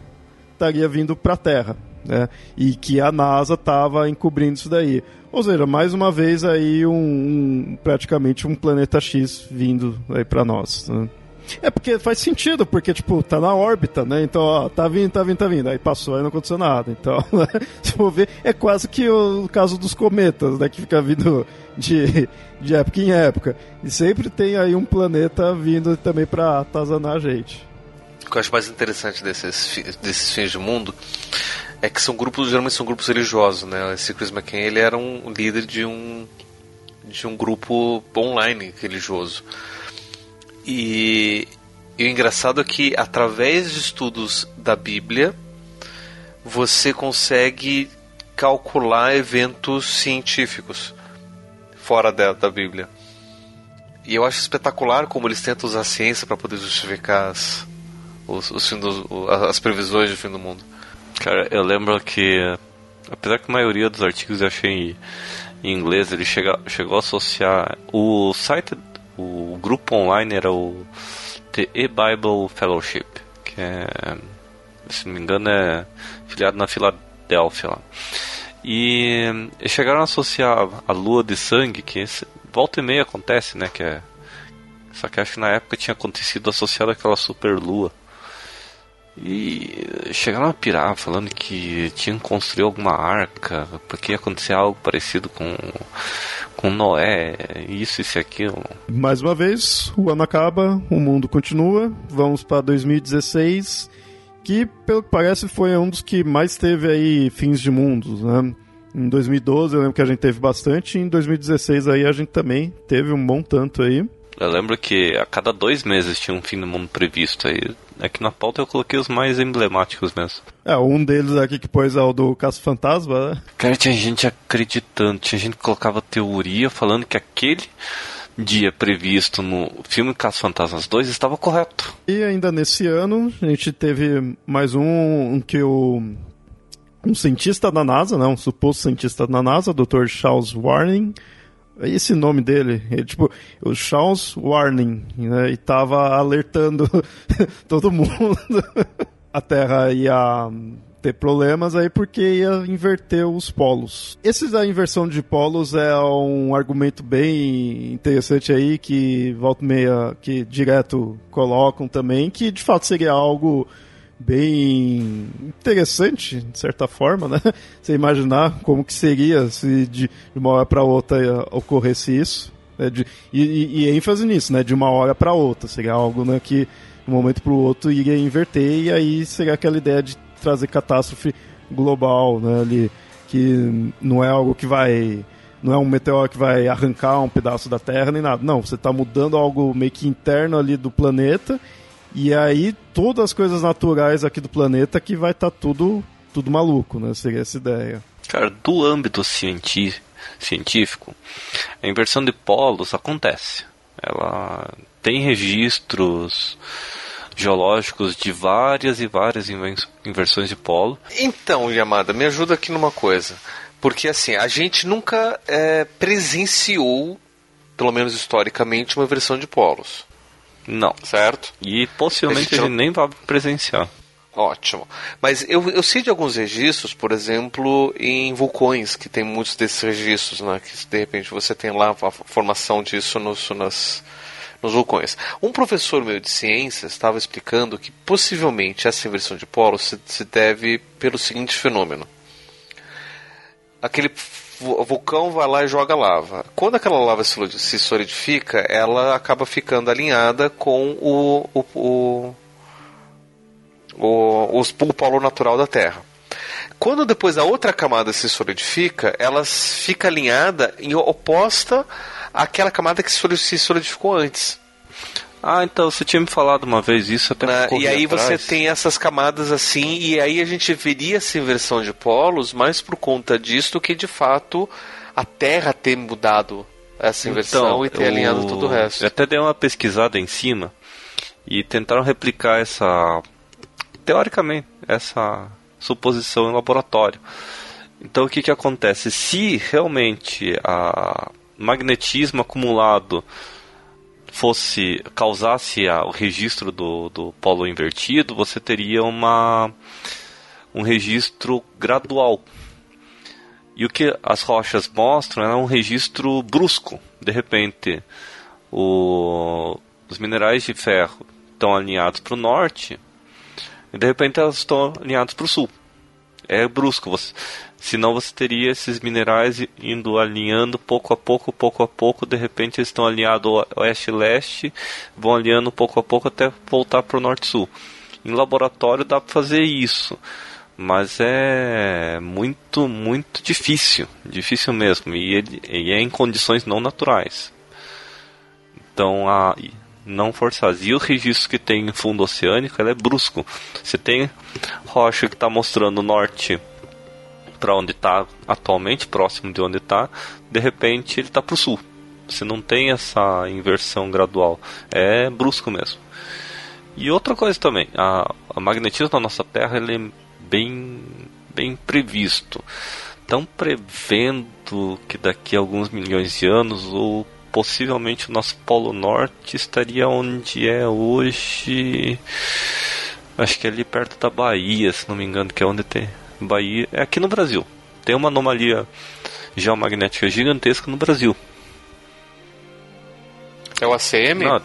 estaria vindo para a Terra. Né? E que a NASA estava encobrindo isso daí. Ou seja, mais uma vez aí um, um praticamente um planeta X vindo aí para nós. Né? É porque faz sentido, porque, tipo, tá na órbita, né? Então, ó, tá vindo, tá vindo, tá vindo. Aí passou e não aconteceu nada. Então, né? se for ver, é quase que o caso dos cometas, né? Que fica vindo de, de época em época. E sempre tem aí um planeta vindo também pra atazanar a gente. O que eu acho mais interessante desses, desses fins de mundo é que são grupos, geralmente são grupos religiosos, né? Esse Chris McCain, ele era um líder de um de um grupo online religioso. E, e o engraçado é que através de estudos da Bíblia você consegue calcular eventos científicos fora da, da Bíblia. E eu acho espetacular como eles tentam usar a ciência para poder justificar as, os, os as previsões do fim do mundo. Cara, eu lembro que, apesar que a maioria dos artigos eu achei em inglês, ele chega, chegou a associar o site o grupo online era o The E-Bible Fellowship, que é, se não me engano, é filiado na Filadélfia. E chegaram a associar a lua de sangue, que esse, volta e meia acontece, né? Que é, só que acho que na época tinha acontecido associado àquela super lua. E chegaram a pirar falando que tinham que construir alguma arca, porque ia acontecer algo parecido com, com Noé, isso, isso e aquilo. Mais uma vez, o ano acaba, o mundo continua, vamos para 2016, que pelo que parece foi um dos que mais teve aí fins de mundos, né? Em 2012 eu lembro que a gente teve bastante, em 2016 aí a gente também teve um bom tanto aí. Eu lembro que a cada dois meses tinha um fim do mundo previsto aí. Aqui na pauta eu coloquei os mais emblemáticos mesmo. É, um deles aqui que pôs é o do Caso Fantasma, né? Cara, tinha gente acreditando, tinha gente que colocava teoria falando que aquele dia previsto no filme Caso Fantasmas 2 estava correto. E ainda nesse ano, a gente teve mais um, um que o um cientista da NASA, né, um suposto cientista da NASA, o Dr. Charles Warning, esse nome dele, ele, tipo, o Charles Warning, né, e tava alertando todo mundo. a Terra ia ter problemas aí porque ia inverter os polos. Esse da inversão de polos é um argumento bem interessante aí que volta meia que direto colocam também que de fato seria algo bem interessante, de certa forma, né? Você imaginar como que seria se de uma hora para outra ocorresse isso. Né? De, e, e, ênfase nisso, né? De uma hora para outra. Seria algo né, que de um momento para o outro iria inverter e aí seria aquela ideia de trazer catástrofe global, né? Ali, que não é algo que vai não é um meteoro que vai arrancar um pedaço da Terra nem nada. Não, você está mudando algo meio que interno ali do planeta e aí todas as coisas naturais aqui do planeta que vai estar tá tudo, tudo maluco, né? Seria essa ideia. Cara, do âmbito científico, a inversão de polos acontece. Ela tem registros geológicos de várias e várias inversões de polo. Então, Yamada, me ajuda aqui numa coisa. Porque assim, a gente nunca é, presenciou, pelo menos historicamente, uma inversão de polos. Não. Certo? E possivelmente gente nem vai presenciar. Ótimo. Mas eu, eu sei de alguns registros, por exemplo, em vulcões, que tem muitos desses registros, né? Que de repente você tem lá a formação disso nos, nas, nos vulcões. Um professor meu de ciências estava explicando que possivelmente essa inversão de polos se, se deve pelo seguinte fenômeno. Aquele vulcão vai lá e joga lava. Quando aquela lava se solidifica, ela acaba ficando alinhada com o, o, o, o, o polo natural da Terra. Quando depois a outra camada se solidifica, ela fica alinhada e oposta àquela camada que se solidificou antes. Ah, então você tinha me falado uma vez isso até Na, E aí atrás. você tem essas camadas assim, e aí a gente veria essa inversão de polos mais por conta disso que de fato a Terra ter mudado essa então, inversão então, e ter eu, alinhado todo o resto. Eu até dei uma pesquisada em cima e tentaram replicar essa. teoricamente, essa suposição em laboratório. Então o que, que acontece? Se realmente a magnetismo acumulado fosse causasse a, o registro do, do polo invertido, você teria uma um registro gradual. E o que as rochas mostram é um registro brusco. De repente, o, os minerais de ferro estão alinhados para o norte e de repente elas estão alinhadas para o sul. É brusco. Você, Senão você teria esses minerais indo alinhando pouco a pouco, pouco a pouco, de repente eles estão alinhados oeste-leste, vão alinhando pouco a pouco até voltar para o norte-sul. Em laboratório dá para fazer isso, mas é muito, muito difícil, difícil mesmo, e, ele, e é em condições não naturais. Então, a, não forçadas. E o registro que tem em fundo oceânico é brusco. Você tem rocha que está mostrando norte para onde está atualmente, próximo de onde está, de repente ele está para o sul. Você não tem essa inversão gradual, é brusco mesmo. E outra coisa também, a, a magnetismo da nossa Terra ele é bem, bem previsto. Estão prevendo que daqui a alguns milhões de anos ou possivelmente o nosso Polo Norte estaria onde é hoje. Acho que é ali perto da Bahia, se não me engano, que é onde tem Bahia, é aqui no Brasil. Tem uma anomalia geomagnética gigantesca no Brasil. É o ACM? Não,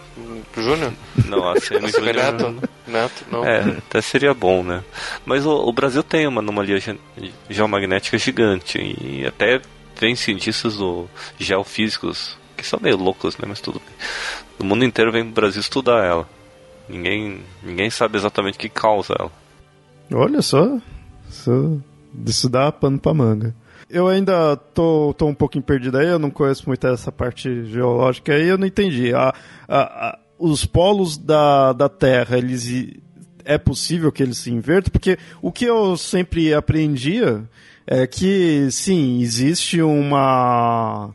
Júnior? Não, ACM Júnior. Neto? Neto, não. É, até seria bom, né? Mas o, o Brasil tem uma anomalia ge geomagnética gigante e até tem cientistas do, geofísicos são meio loucos, né? Mas tudo bem. O mundo inteiro vem pro Brasil estudar ela. Ninguém, ninguém sabe exatamente o que causa ela. Olha só, isso, isso dá pano pra manga. Eu ainda tô, tô um pouquinho perdido aí, eu não conheço muito essa parte geológica aí, eu não entendi. A, a, a, os polos da, da Terra, eles é possível que eles se invertam? Porque o que eu sempre aprendia é que, sim, existe uma,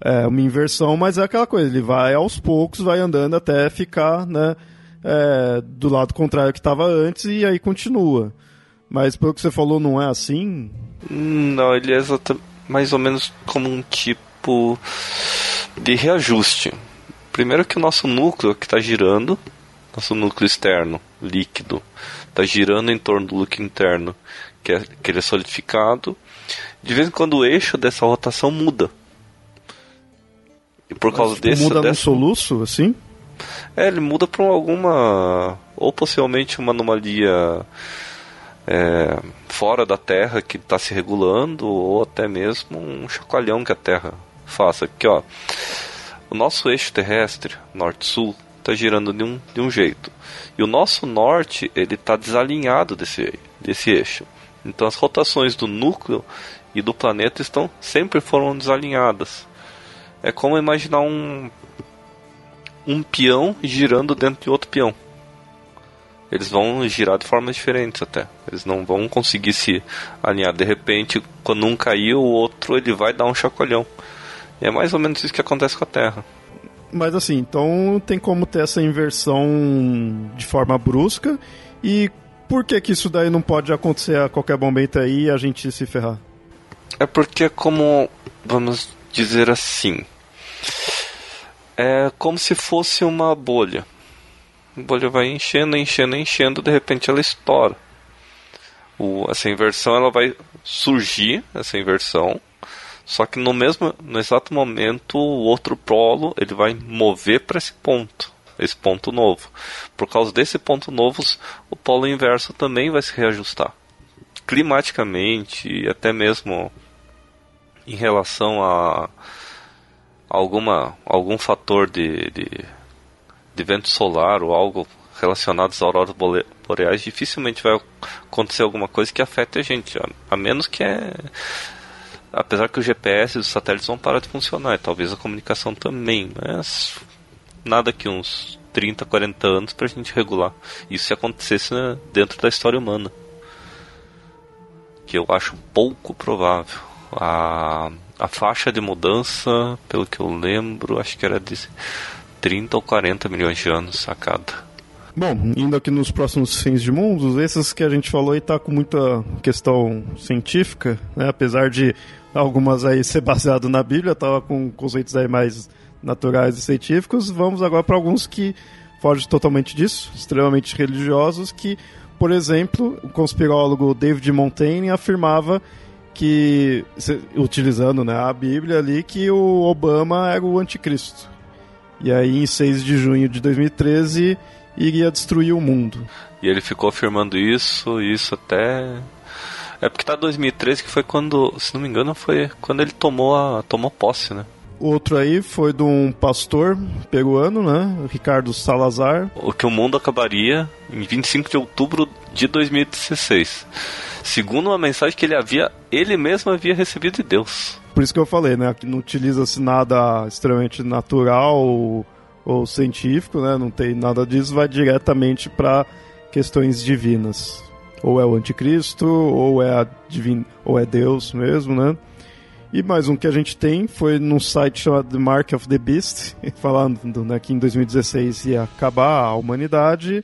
é, uma inversão, mas é aquela coisa, ele vai aos poucos, vai andando até ficar né, é, do lado contrário que estava antes e aí continua. Mas pelo que você falou, não é assim? Não, ele é mais ou menos como um tipo de reajuste. Primeiro que o nosso núcleo que está girando, nosso núcleo externo, líquido, está girando em torno do núcleo interno, que, é, que ele é solidificado. De vez em quando o eixo dessa rotação muda. E por causa Mas, tipo, desse. Muda dessa... no soluço, assim? É, ele muda para alguma. Ou possivelmente uma anomalia é, fora da Terra que está se regulando, ou até mesmo um chacoalhão que a Terra faça. Aqui, ó. O nosso eixo terrestre, norte-sul, está girando de um, de um jeito. E o nosso norte, ele está desalinhado desse, desse eixo. Então as rotações do núcleo e do planeta estão sempre foram desalinhadas. É como imaginar um um peão girando dentro de outro peão. Eles vão girar de formas diferentes até. Eles não vão conseguir se alinhar. De repente, quando um cair, o outro ele vai dar um chacoalhão. E é mais ou menos isso que acontece com a Terra. Mas assim, então tem como ter essa inversão de forma brusca. E por que que isso daí não pode acontecer a qualquer momento aí e a gente se ferrar? É porque como, vamos dizer assim, é como se fosse uma bolha. A bolha vai enchendo, enchendo, enchendo, de repente ela estoura. O, essa inversão ela vai surgir, essa inversão, só que no mesmo, no exato momento, o outro polo ele vai mover para esse ponto, esse ponto novo. Por causa desse ponto novo, o polo inverso também vai se reajustar. Climaticamente e até mesmo em relação a alguma algum fator de, de, de vento solar ou algo relacionado às auroras boreais, dificilmente vai acontecer alguma coisa que afete a gente, a, a menos que é apesar que o GPS e os satélites vão parar de funcionar, e talvez a comunicação também, mas nada que uns 30, 40 anos para a gente regular. Isso se acontecesse né, dentro da história humana. Que eu acho pouco provável. A, a faixa de mudança, pelo que eu lembro, acho que era de 30 ou 40 milhões de anos a cada. Bom, indo aqui nos próximos fins de mundos, esses que a gente falou aí tá com muita questão científica, né? Apesar de algumas aí ser baseado na Bíblia, tava com conceitos aí mais naturais e científicos. Vamos agora para alguns que fogem totalmente disso, extremamente religiosos, que, por exemplo, o conspirólogo David Montaigne afirmava que, utilizando né, a Bíblia ali, que o Obama era o anticristo. E aí, em 6 de junho de 2013, iria destruir o mundo. E ele ficou afirmando isso, isso até. É porque tá 2013 que foi quando, se não me engano, foi quando ele tomou a tomou posse, né? Outro aí foi de um pastor peruano, né? Ricardo Salazar. O que o mundo acabaria em 25 de outubro de 2016. Segundo uma mensagem que ele havia, ele mesmo havia recebido de Deus. Por isso que eu falei, né? Que não utiliza-se nada extremamente natural ou, ou científico, né? Não tem nada disso, vai diretamente para questões divinas. Ou é o anticristo, ou é a divin... ou é Deus mesmo, né? E mais um que a gente tem foi num site chamado The Mark of the Beast, falando né, que em 2016 ia acabar a humanidade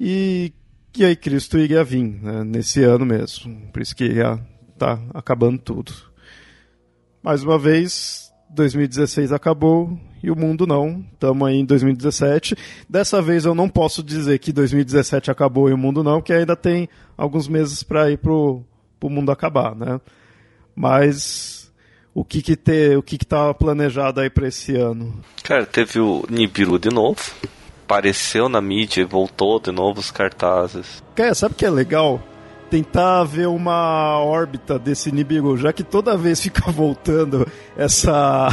e que aí Cristo iria vir né, nesse ano mesmo. Por isso que ia tá acabando tudo. Mais uma vez, 2016 acabou e o mundo não. Estamos aí em 2017. Dessa vez eu não posso dizer que 2017 acabou e o mundo não, porque ainda tem alguns meses para ir pro, pro mundo acabar, né? Mas o que que ter, o que que tá planejado aí para esse ano? Cara, teve o Nibiru de novo. Apareceu na mídia e voltou de novo os cartazes. Cara, sabe o que é legal? Tentar ver uma órbita desse Nibiru, já que toda vez fica voltando essa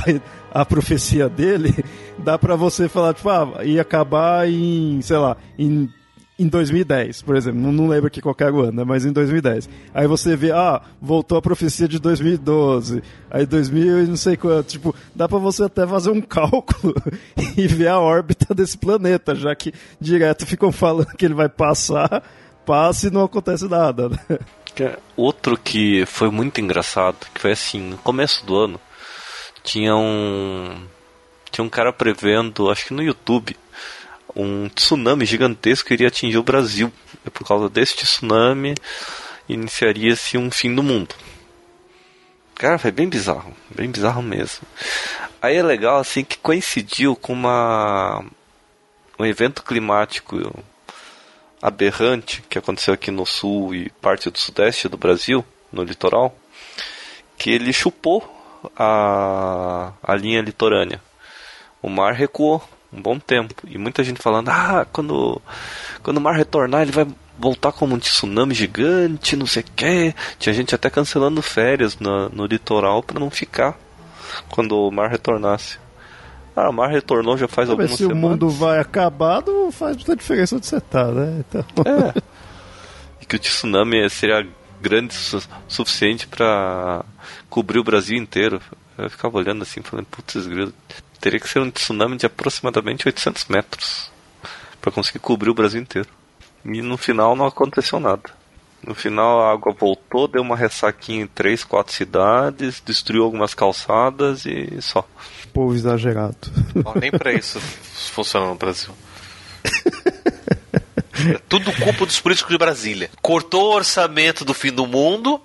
a profecia dele, dá para você falar, tipo, ah, ia acabar em, sei lá, em em 2010, por exemplo, não, não lembro aqui qual era o ano, né, mas em 2010. Aí você vê, ah, voltou a profecia de 2012, aí 2000 e não sei quanto. Tipo, dá pra você até fazer um cálculo e ver a órbita desse planeta, já que direto ficam falando que ele vai passar, passa e não acontece nada, né? Outro que foi muito engraçado, que foi assim, no começo do ano, tinha um. Tinha um cara prevendo, acho que no YouTube, um tsunami gigantesco iria atingir o Brasil. E por causa deste tsunami iniciaria-se um fim do mundo. Cara, foi bem bizarro, bem bizarro mesmo. Aí é legal assim que coincidiu com uma um evento climático aberrante que aconteceu aqui no sul e parte do sudeste do Brasil, no litoral, que ele chupou a, a linha litorânea. O mar recuou um bom tempo. E muita gente falando, ah, quando, quando o mar retornar, ele vai voltar como um tsunami gigante, não sei o que. Tinha gente até cancelando férias no, no litoral para não ficar quando o mar retornasse. Ah, o mar retornou já faz algumas se semanas. Se o mundo vai acabar, não faz muita diferença onde você tá, né? Então... É. E que o tsunami seria grande o suficiente para cobrir o Brasil inteiro. Eu ficava olhando assim, falando, putz, grilo, teria que ser um tsunami de aproximadamente 800 metros para conseguir cobrir o Brasil inteiro. E no final não aconteceu nada. No final a água voltou, deu uma ressaquinha em três, quatro cidades, destruiu algumas calçadas e só. Povo exagerado. Oh, nem para isso funciona no Brasil. É tudo culpa dos políticos de Brasília. Cortou o orçamento do fim do mundo,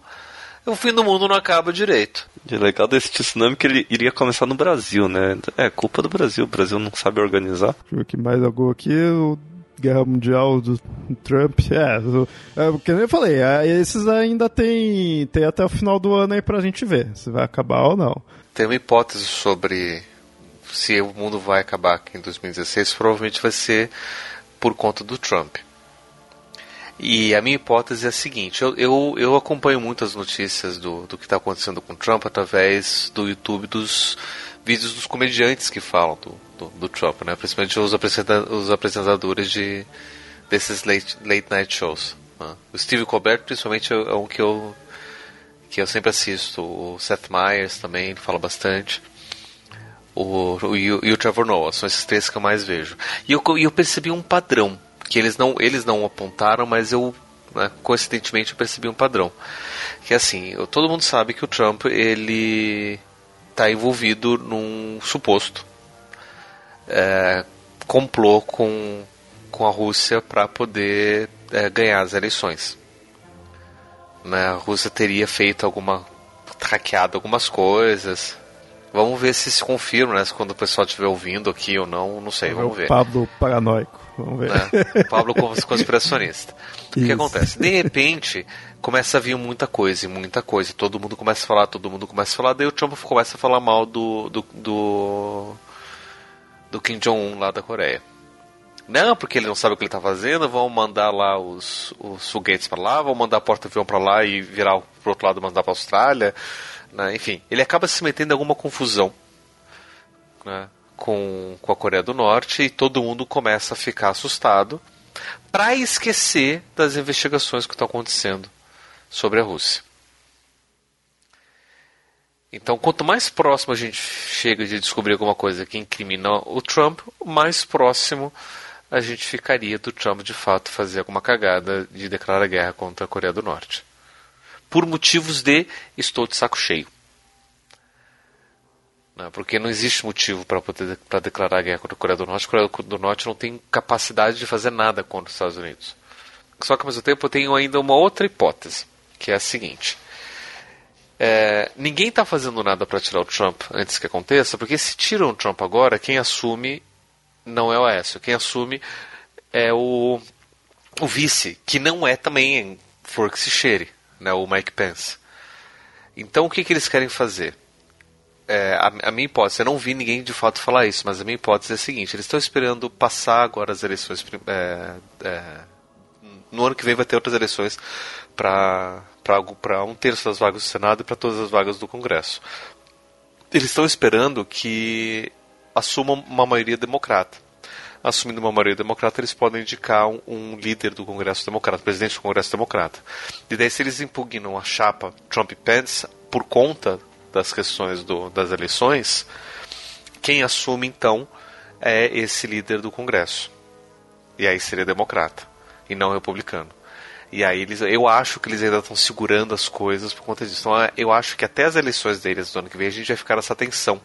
o fim do mundo não acaba direito. De legal desse tsunami que ele iria começar no Brasil, né? É culpa do Brasil, o Brasil não sabe organizar. Deixa eu ver aqui mais algo aqui. O Guerra Mundial do Trump. É, o, é que nem eu falei, é, esses ainda tem, tem até o final do ano aí pra gente ver se vai acabar ou não. Tem uma hipótese sobre se o mundo vai acabar aqui em 2016, provavelmente vai ser por conta do Trump. E a minha hipótese é a seguinte: eu, eu, eu acompanho muitas notícias do, do que está acontecendo com o Trump através do YouTube dos vídeos dos comediantes que falam do, do, do Trump, né? principalmente os, os apresentadores de, desses late, late night shows. Né? O Steve Colbert, principalmente, é um que eu, que eu sempre assisto. O Seth Meyers também fala bastante. O, o, e o Trevor Noah, são esses três que eu mais vejo. E eu, eu percebi um padrão que eles não, eles não apontaram, mas eu né, coincidentemente eu percebi um padrão. Que é assim, todo mundo sabe que o Trump ele está envolvido num suposto é, complô com, com a Rússia para poder é, ganhar as eleições. Né, a Rússia teria feito alguma hackeado algumas coisas. Vamos ver se se confirma, né? Quando o pessoal estiver ouvindo aqui ou não, não sei, vamos ver. Pablo paranoico. Vamos ver. É, Pablo conspiracionista. o que acontece? De repente, começa a vir muita coisa e muita coisa. Todo mundo começa a falar, todo mundo começa a falar. Daí o Trump começa a falar mal do, do, do, do Kim Jong-un lá da Coreia. Não, porque ele não sabe o que ele está fazendo, vão mandar lá os, os foguetes para lá, vão mandar porta-avião para lá e virar pro outro lado mandar para Austrália. Né? Enfim, ele acaba se metendo em alguma confusão. Né? com, com a Coreia do Norte e todo mundo começa a ficar assustado para esquecer das investigações que estão acontecendo sobre a Rússia. Então, quanto mais próximo a gente chega de descobrir alguma coisa que incrimina o Trump, mais próximo a gente ficaria do Trump de fato fazer alguma cagada de declarar guerra contra a Coreia do Norte. Por motivos de estou de saco cheio. Né? Porque não existe motivo para poder pra declarar guerra contra a Coreia do Norte. A Coreia do Norte não tem capacidade de fazer nada contra os Estados Unidos. Só que ao mesmo tempo eu tenho ainda uma outra hipótese, que é a seguinte. É, ninguém está fazendo nada para tirar o Trump antes que aconteça, porque se tiram o Trump agora, quem assume não é o Aécio, quem assume é o, o vice, que não é também for que se cheire, né, o Mike Pence. Então o que, que eles querem fazer? é, a, a, minha hipótese, eu não vi ninguém de fato falar isso, mas a minha hipótese é a seguinte: eles estão esperando passar agora as eleições. É, é, no ano que vem vai ter outras eleições para um terço das vagas do Senado e para todas as vagas do Congresso. Eles estão esperando que assumam uma maioria democrata. Assumindo uma maioria democrata, eles podem indicar um, um líder do Congresso Democrata, presidente do Congresso Democrata. E daí, se eles impugnam a chapa Trump-Pence por conta das questões do, das eleições, quem assume então é esse líder do Congresso. E aí seria democrata e não republicano. E aí eles, eu acho que eles ainda estão segurando as coisas por conta disso. Então eu acho que até as eleições deles do ano que vem a gente vai ficar nessa tensão.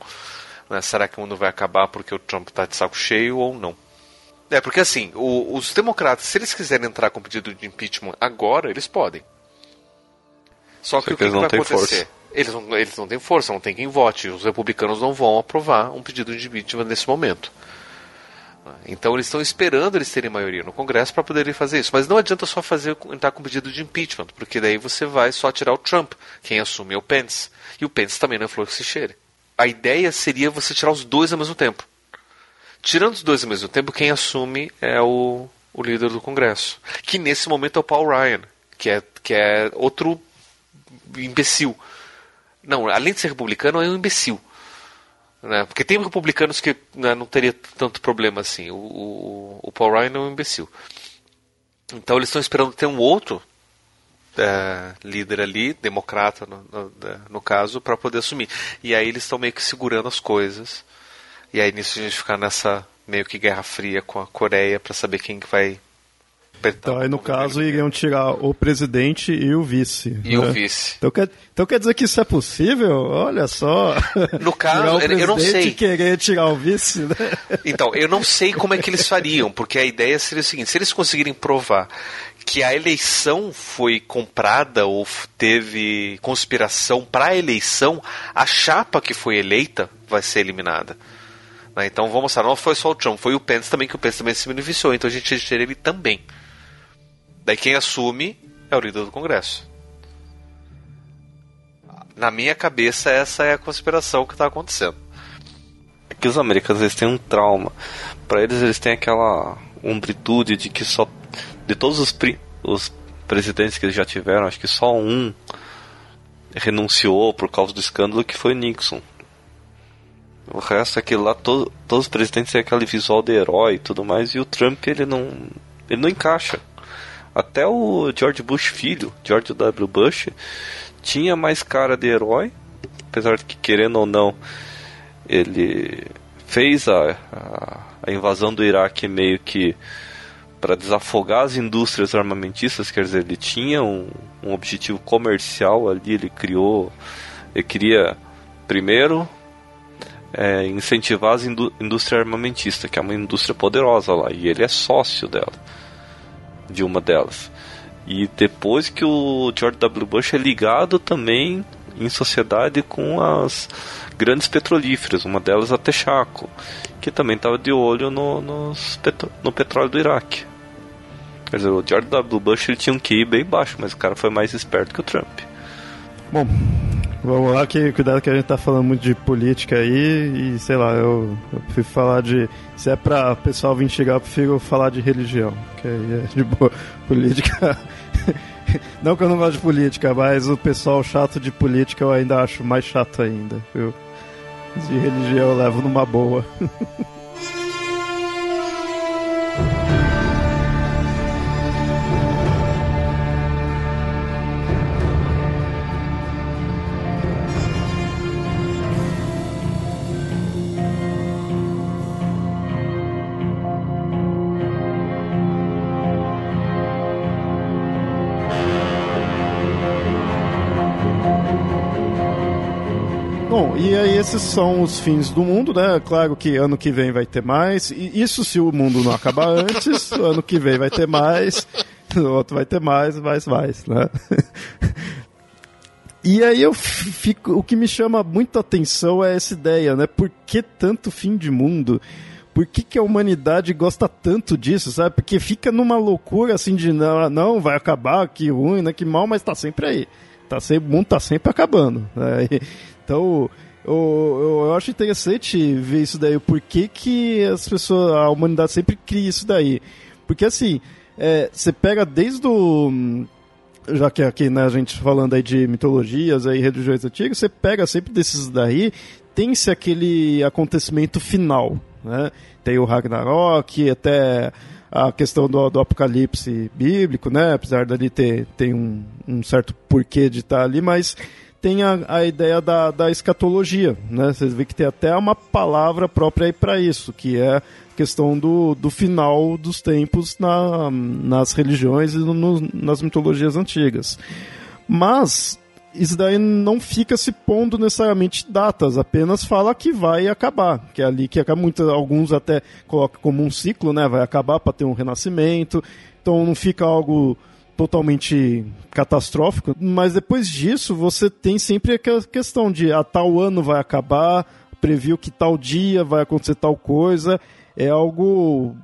Né? Será que o mundo vai acabar porque o Trump está de saco cheio ou não? É, porque assim, o, os democratas, se eles quiserem entrar com pedido de impeachment agora, eles podem. Só que Só o que, que, que vai acontecer? Força. Eles não, eles não têm força, não tem quem vote. Os republicanos não vão aprovar um pedido de impeachment nesse momento. Então eles estão esperando eles terem maioria no Congresso para poderem fazer isso. Mas não adianta só fazer entrar com pedido de impeachment, porque daí você vai só tirar o Trump. Quem assume é o Pence. E o Pence também não é flor que se cheire. A ideia seria você tirar os dois ao mesmo tempo. Tirando os dois ao mesmo tempo, quem assume é o, o líder do Congresso. Que nesse momento é o Paul Ryan, que é, que é outro imbecil. Não, além de ser republicano, é um imbecil. Né? Porque tem republicanos que né, não teria tanto problema assim. O, o, o, Paul Ryan é um imbecil. Então eles estão esperando ter um outro é, líder ali, democrata no, no, no caso, para poder assumir. E aí eles estão meio que segurando as coisas. E aí nisso a gente fica nessa meio que guerra fria com a Coreia para saber quem que vai então, aí no caso iriam tirar o presidente e o vice. E né? o vice. Então quer, então quer dizer que isso é possível? Olha só. No caso, eu não sei. querer tirar o vice, né? Então, eu não sei como é que eles fariam, porque a ideia seria o seguinte: se eles conseguirem provar que a eleição foi comprada ou teve conspiração para a eleição, a chapa que foi eleita vai ser eliminada. Né? Então vamos mostrar, não foi só o Trump, foi o Pence também, que o Pence também se beneficiou, então a gente tira ele também. Daí quem assume é o líder do Congresso. Na minha cabeça, essa é a conspiração que está acontecendo. É que os americanos eles têm um trauma. Para eles, eles têm aquela umbritude de que só. De todos os, os presidentes que eles já tiveram, acho que só um renunciou por causa do escândalo que foi Nixon. O resto é que lá to, todos os presidentes têm aquele visual de herói e tudo mais, e o Trump ele não ele não encaixa. Até o George Bush filho, George W. Bush, tinha mais cara de herói, apesar de que, querendo ou não, ele fez a, a, a invasão do Iraque meio que para desafogar as indústrias armamentistas, quer dizer, ele tinha um, um objetivo comercial ali, ele criou, ele queria primeiro é, incentivar a indú indústria armamentista, que é uma indústria poderosa lá, e ele é sócio dela de uma delas. E depois que o George W. Bush é ligado também em sociedade com as grandes petrolíferas, uma delas a Texaco, que também estava de olho no, no petróleo do Iraque. Quer dizer, o George W. Bush ele tinha um QI bem baixo, mas o cara foi mais esperto que o Trump. Bom, Vamos lá, que cuidado que a gente tá falando muito de política aí e sei lá, eu, eu prefiro falar de. Se é pra pessoal vir chegar, eu prefiro falar de religião, que aí é de boa. Política. não que eu não gosto de política, mas o pessoal chato de política eu ainda acho mais chato ainda, viu? De religião eu levo numa boa. esses são os fins do mundo, né? Claro que ano que vem vai ter mais. E isso se o mundo não acabar antes, ano que vem vai ter mais, o outro vai ter mais, mais, mais, né? E aí eu fico, o que me chama muita atenção é essa ideia, né? Por que tanto fim de mundo? Por que, que a humanidade gosta tanto disso, sabe? Porque fica numa loucura assim de não, não vai acabar, que ruim, né? Que mal, mas tá sempre aí. Tá sempre, o mundo tá sempre acabando. Né? Então, eu, eu, eu, acho interessante ver isso daí, por que, que as pessoas, a humanidade sempre cria isso daí. Porque assim, é, você pega desde o. Já que aqui né, a gente falando aí de mitologias e religiões antigas, você pega sempre desses daí, tem-se aquele acontecimento final. Né? Tem o Ragnarok, até a questão do, do apocalipse bíblico, né? apesar dali ter, ter um, um certo porquê de estar ali, mas tem a, a ideia da, da escatologia, né? Vocês vê que tem até uma palavra própria aí para isso, que é questão do, do final dos tempos na, nas religiões e no, nas mitologias antigas. Mas isso daí não fica se pondo necessariamente datas, apenas fala que vai acabar, que é ali que acaba, muitos, alguns até colocam como um ciclo, né? Vai acabar para ter um renascimento, então não fica algo totalmente catastrófico, mas depois disso você tem sempre aquela questão de a ah, tal ano vai acabar, previu que tal dia vai acontecer tal coisa. é algo,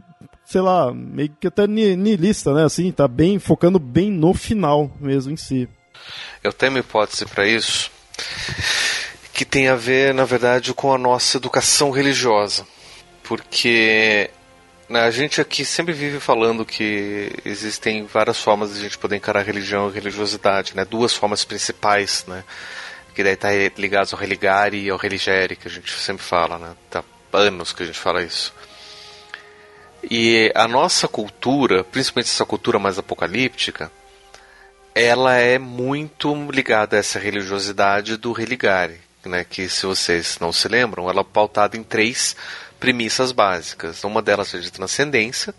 sei lá, meio que até nihilista, né? Assim, tá bem focando bem no final mesmo em si. Eu tenho uma hipótese para isso que tem a ver, na verdade, com a nossa educação religiosa. Porque a gente aqui sempre vive falando que existem várias formas de a gente poder encarar religião e religiosidade, né? Duas formas principais, né? Que daí tá ligados ao religare e ao religere, que a gente sempre fala, né? Tá anos que a gente fala isso. E a nossa cultura, principalmente essa cultura mais apocalíptica, ela é muito ligada a essa religiosidade do religare, né, que se vocês não se lembram, ela é pautada em três premissas básicas. Uma delas é de transcendência,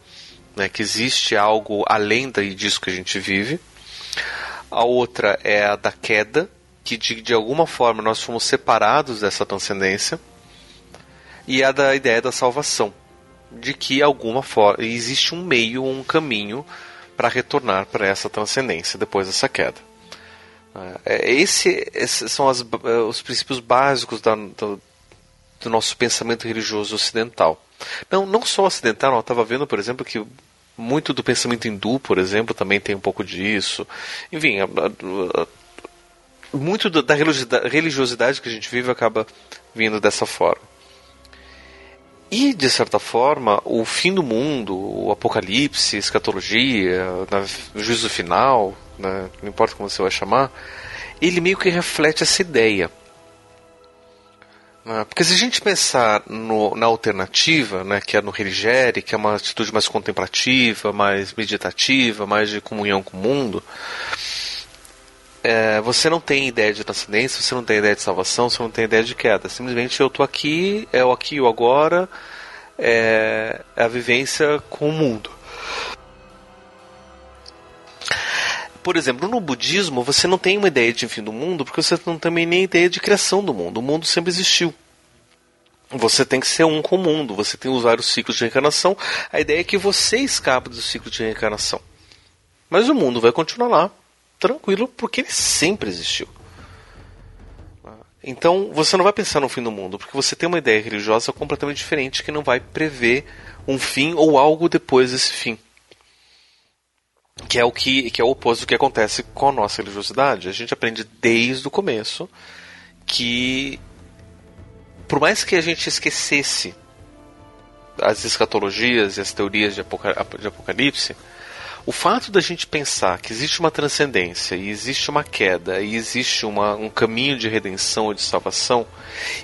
né, que existe algo além disso que a gente vive. A outra é a da queda, que de, de alguma forma nós fomos separados dessa transcendência. E a da ideia da salvação, de que alguma forma existe um meio, um caminho para retornar para essa transcendência depois dessa queda. É, esse, esses são as, é, os princípios básicos da, do, nosso pensamento religioso ocidental. Não, não só ocidental, eu estava vendo, por exemplo, que muito do pensamento hindu, por exemplo, também tem um pouco disso. Enfim, a, a, muito da religiosidade que a gente vive acaba vindo dessa forma. E, de certa forma, o fim do mundo, o apocalipse, a escatologia, o juízo final, né, não importa como você vai chamar, ele meio que reflete essa ideia. Né, porque se a gente pensar no, na alternativa, né, que é no religere, que é uma atitude mais contemplativa, mais meditativa, mais de comunhão com o mundo, é, você não tem ideia de transcendência, você não tem ideia de salvação, você não tem ideia de queda. Simplesmente eu estou aqui, é o aqui e o agora, é, é a vivência com o mundo. Por exemplo, no budismo você não tem uma ideia de fim do mundo porque você não tem nem ideia de criação do mundo. O mundo sempre existiu. Você tem que ser um com o mundo, você tem os vários ciclos de reencarnação. A ideia é que você escapa do ciclo de reencarnação. Mas o mundo vai continuar lá, tranquilo, porque ele sempre existiu. Então você não vai pensar no fim do mundo, porque você tem uma ideia religiosa completamente diferente que não vai prever um fim ou algo depois desse fim. Que é o que, que é o oposto do que acontece com a nossa religiosidade. A gente aprende desde o começo que por mais que a gente esquecesse as escatologias e as teorias de, apocalipse, o fato da gente pensar que existe uma transcendência e existe uma queda e existe uma, um caminho de redenção ou de salvação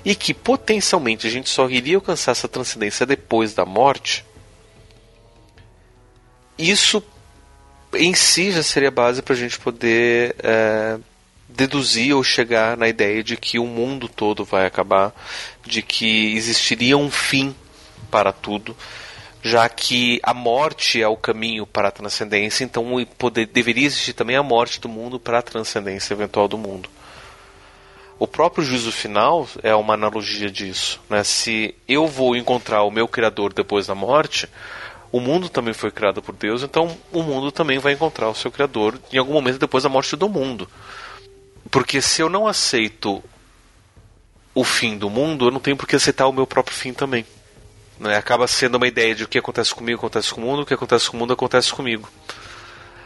e que potencialmente a gente só iria alcançar essa transcendência depois da morte, isso em si já seria base para a gente poder é, deduzir ou chegar na ideia de que o mundo todo vai acabar, de que existiria um fim para tudo já que a morte é o caminho para a transcendência, então poder, deveria existir também a morte do mundo para a transcendência eventual do mundo. O próprio juízo final é uma analogia disso. Né? Se eu vou encontrar o meu Criador depois da morte, o mundo também foi criado por Deus, então o mundo também vai encontrar o seu Criador em algum momento depois da morte do mundo. Porque se eu não aceito o fim do mundo, eu não tenho por que aceitar o meu próprio fim também. Né? Acaba sendo uma ideia de o que acontece comigo acontece com o mundo, o que acontece com o mundo acontece comigo.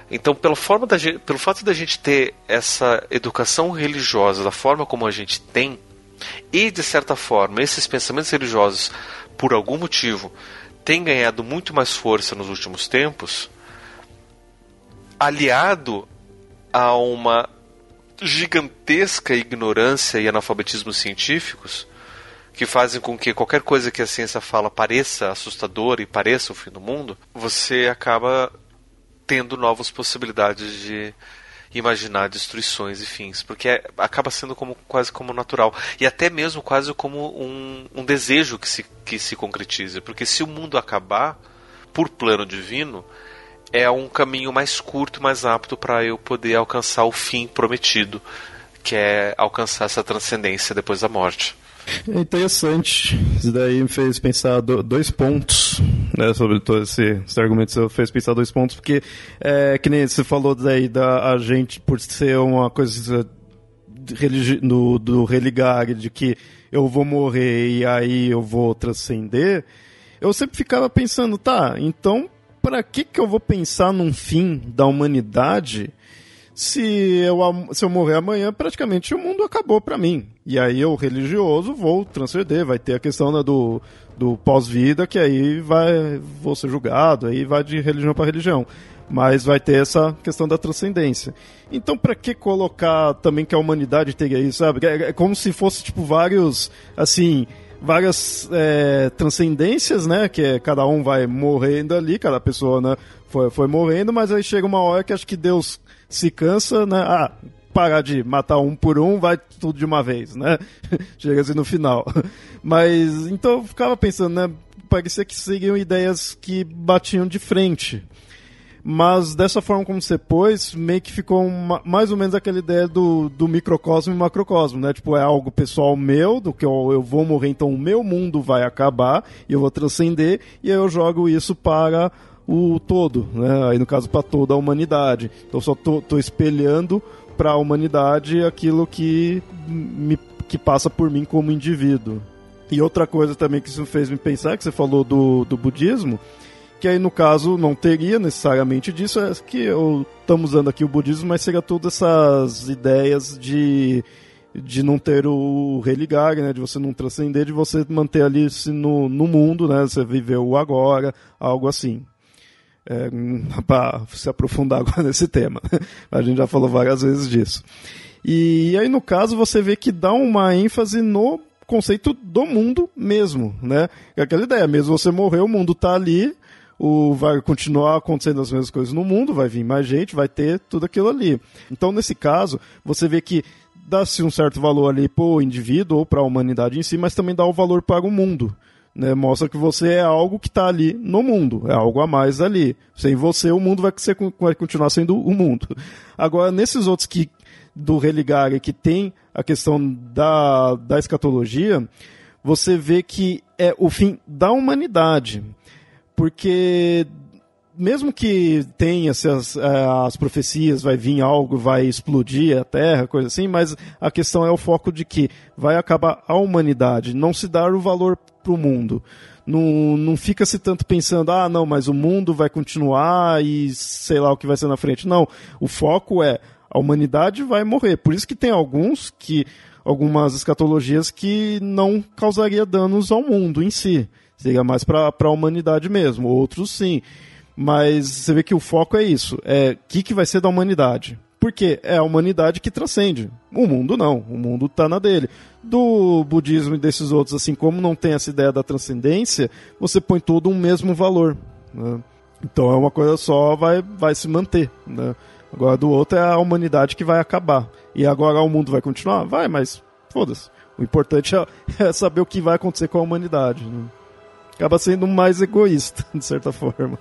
Então, pela forma da pelo fato da gente ter essa educação religiosa da forma como a gente tem, e de certa forma esses pensamentos religiosos, por algum motivo, têm ganhado muito mais força nos últimos tempos, aliado a uma gigantesca ignorância e analfabetismo científicos, que fazem com que qualquer coisa que a ciência fala pareça assustadora e pareça o fim do mundo, você acaba tendo novas possibilidades de imaginar destruições e fins, porque é, acaba sendo como, quase como natural e até mesmo quase como um, um desejo que se, que se concretize, porque se o mundo acabar por plano divino, é um caminho mais curto, mais apto para eu poder alcançar o fim prometido, que é alcançar essa transcendência depois da morte. É interessante. Isso daí me fez pensar do, dois pontos, né, sobre todo esse, esse argumento. Você fez pensar dois pontos, porque, é, que nem você falou daí da a gente, por ser uma coisa do religar, de que eu vou morrer e aí eu vou transcender, eu sempre ficava pensando, tá, então para que que eu vou pensar num fim da humanidade se eu, se eu morrer amanhã, praticamente o mundo acabou para mim. E aí eu, religioso, vou transcender, vai ter a questão né, do, do pós-vida, que aí vai vou ser julgado, aí vai de religião para religião. Mas vai ter essa questão da transcendência. Então, para que colocar também que a humanidade tenha isso, sabe? É, é como se fosse, tipo, vários, assim, várias é, transcendências, né? Que é, cada um vai morrendo ali, cada pessoa, né? Foi, foi morrendo, mas aí chega uma hora que acho que Deus se cansa, né? Ah, parar de matar um por um, vai tudo de uma vez, né? Chega assim no final. Mas, então eu ficava pensando, né? Parecia que seguiam ideias que batiam de frente. Mas dessa forma como você pôs, meio que ficou uma, mais ou menos aquela ideia do, do microcosmo e macrocosmo, né? Tipo, é algo pessoal meu, do que eu, eu vou morrer, então o meu mundo vai acabar e eu vou transcender, e aí eu jogo isso para o todo, né? Aí no caso para toda a humanidade. Então só tô, tô espelhando para a humanidade aquilo que me que passa por mim como indivíduo. E outra coisa também que isso fez me pensar, que você falou do, do budismo, que aí no caso não teria necessariamente disso, é que estamos usando aqui o budismo, mas seria todas essas ideias de de não ter o religar, né, de você não transcender, de você manter ali no, no mundo, né, você viver o agora, algo assim é, para se aprofundar agora nesse tema. A gente já falou várias vezes disso. E aí, no caso, você vê que dá uma ênfase no conceito do mundo mesmo, né? É aquela ideia, mesmo você morrer, o mundo está ali, o, vai continuar acontecendo as mesmas coisas no mundo, vai vir mais gente, vai ter tudo aquilo ali. Então, nesse caso, você vê que dá-se um certo valor ali para o indivíduo ou para a humanidade em si, mas também dá o valor para o mundo. Né, mostra que você é algo que está ali no mundo, é algo a mais ali. Sem você, o mundo vai, ser, vai continuar sendo o mundo. Agora, nesses outros que do Religare que tem a questão da, da escatologia, você vê que é o fim da humanidade. Porque mesmo que tenha as, é, as profecias, vai vir algo, vai explodir a Terra, coisa assim, mas a questão é o foco de que vai acabar a humanidade, não se dar o valor para o mundo. Não, não fica se tanto pensando, ah, não, mas o mundo vai continuar e sei lá o que vai ser na frente. Não, o foco é a humanidade vai morrer. Por isso que tem alguns que algumas escatologias que não causaria danos ao mundo em si. Seria mais para a humanidade mesmo. Outros sim. Mas você vê que o foco é isso. É o que, que vai ser da humanidade. Porque é a humanidade que transcende. O mundo não. O mundo está na dele. Do budismo e desses outros, assim como não tem essa ideia da transcendência, você põe todo um mesmo valor. Né? Então é uma coisa só, vai, vai se manter. Né? Agora do outro é a humanidade que vai acabar. E agora o mundo vai continuar? Vai, mas foda-se. O importante é, é, saber o que vai acontecer com a humanidade. Né? Acaba sendo mais egoísta, de certa forma.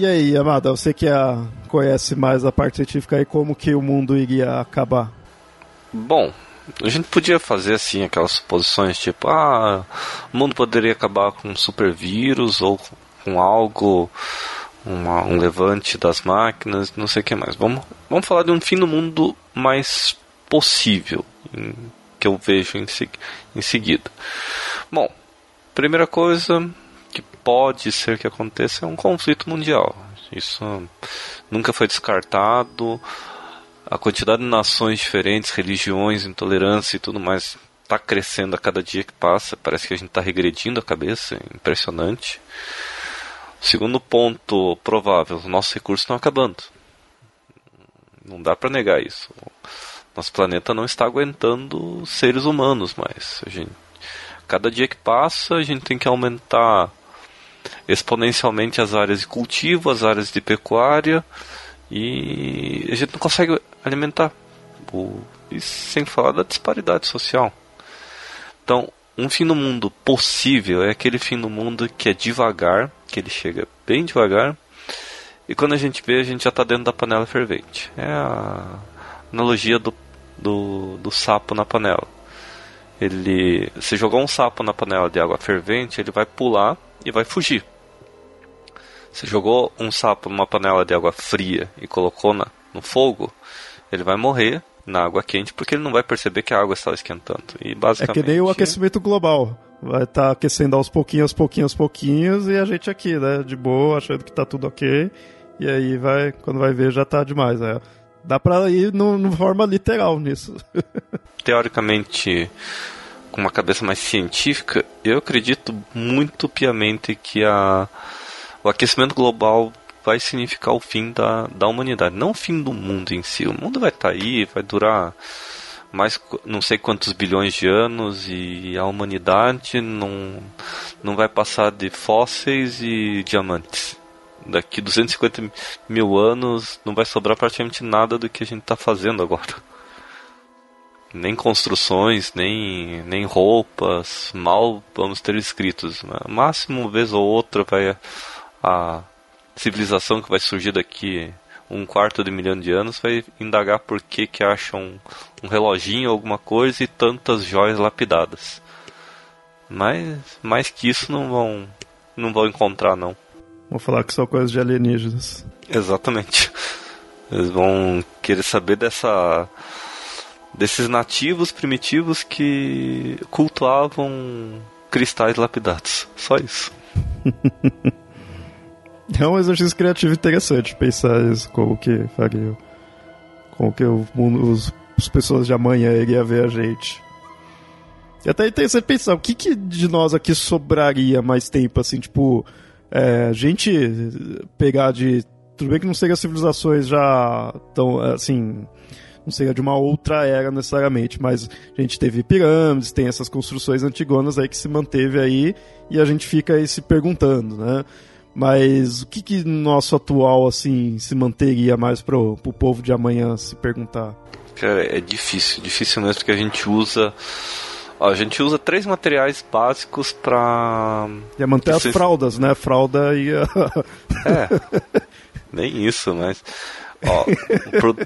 E aí, Amada, você que a, conhece mais a parte científica e como que o mundo iria acabar? Bom, a gente podia fazer assim aquelas suposições tipo, ah, o mundo poderia acabar com um super vírus ou com algo, uma, um levante das máquinas, não sei o que mais. Vamos, vamos falar de um fim do mundo mais possível, em, que eu vejo em, em seguida. Bom, primeira coisa, pode ser que aconteça é um conflito mundial. Isso nunca foi descartado. A quantidade de nações diferentes, religiões, intolerância e tudo mais está crescendo a cada dia que passa. Parece que a gente está regredindo a cabeça, é impressionante. Segundo ponto provável, os nossos recursos estão acabando. Não dá para negar isso. Nosso planeta não está aguentando seres humanos mais. A gente, cada dia que passa, a gente tem que aumentar exponencialmente as áreas de cultivo, as áreas de pecuária e a gente não consegue alimentar. O, e sem falar da disparidade social. Então, um fim do mundo possível é aquele fim do mundo que é devagar, que ele chega bem devagar, e quando a gente vê, a gente já está dentro da panela fervente. É a analogia do, do, do sapo na panela. Ele, se jogar um sapo na panela de água fervente, ele vai pular e vai fugir. Você jogou um sapo numa panela de água fria e colocou na, no fogo, ele vai morrer na água quente porque ele não vai perceber que a água está esquentando. E basicamente é que nem o aquecimento global. vai estar tá aquecendo aos pouquinhos, aos pouquinhos, aos pouquinhos, e a gente aqui, né, de boa, achando que tá tudo ok. E aí vai, quando vai ver, já tá demais. É. Dá pra ir no forma literal nisso. Teoricamente, com uma cabeça mais científica, eu acredito muito piamente que a, o aquecimento global vai significar o fim da, da humanidade, não o fim do mundo em si. O mundo vai estar tá aí, vai durar mais não sei quantos bilhões de anos e a humanidade não, não vai passar de fósseis e diamantes. Daqui 250 mil anos não vai sobrar praticamente nada do que a gente está fazendo agora. Nem construções, nem, nem roupas, mal vamos ter escritos. Né? Máximo vez ou outra vai a civilização que vai surgir daqui um quarto de milhão de anos vai indagar por que que acham um, um reloginho alguma coisa e tantas joias lapidadas. Mas mais que isso não vão não vão encontrar não. Vão falar que são coisas de alienígenas. Exatamente. Eles vão querer saber dessa desses nativos primitivos que cultuavam cristais lapidados. Só isso. É um exercício criativo interessante pensar isso, como que faria. Como que o mundo, os, as pessoas de amanhã iriam ver a gente. E até é interessante pensar, o que, que de nós aqui sobraria mais tempo, assim, tipo, é, a gente pegar de. Tudo bem que não seja civilizações já tão, assim, não seja de uma outra era necessariamente, mas a gente teve pirâmides, tem essas construções antigonas aí que se manteve aí e a gente fica aí se perguntando, né? Mas o que, que nosso atual, assim, se manteria mais pro, pro povo de amanhã se perguntar? Cara, é difícil, difícil mesmo, porque a gente usa. A gente usa três materiais básicos pra. E manter as fraldas, né? Fralda e. é. Nem isso, mas. Ó, o pro...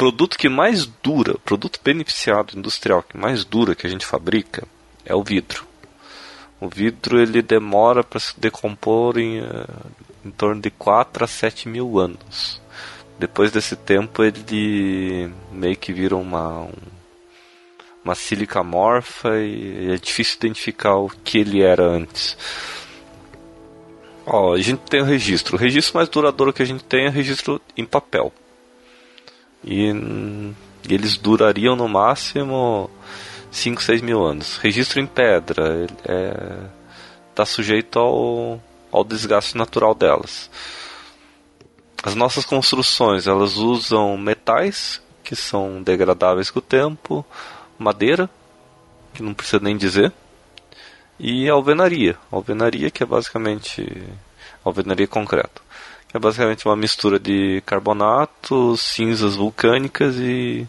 produto que mais dura, produto beneficiado industrial que mais dura que a gente fabrica é o vidro. O vidro ele demora para se decompor em, uh, em torno de 4 a 7 mil anos. Depois desse tempo ele meio que vira uma, um, uma sílica morfa e é difícil identificar o que ele era antes. Ó, a gente tem o registro. O registro mais duradouro que a gente tem é o registro em papel. E, eles durariam no máximo 5, 6 mil anos. Registro em pedra está é, tá sujeito ao, ao desgaste natural delas. As nossas construções elas usam metais que são degradáveis com o tempo, madeira que não precisa nem dizer e alvenaria, alvenaria que é basicamente alvenaria concreto, é basicamente uma mistura de carbonato, cinzas vulcânicas e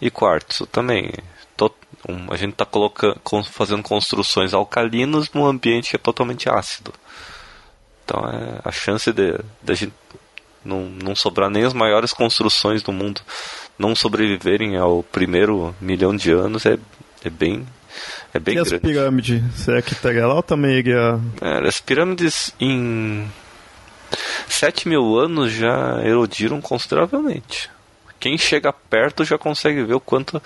e quartzo também um, a gente está fazendo construções alcalinas num ambiente que é totalmente ácido. Então é, a chance de, de a gente não, não sobrar nem as maiores construções do mundo não sobreviverem ao primeiro milhão de anos é, é bem é bem e grande. as pirâmides? Será que estaria lá ou também iria... É, as pirâmides em 7 mil anos já erodiram consideravelmente. Quem chega perto já consegue ver o quanto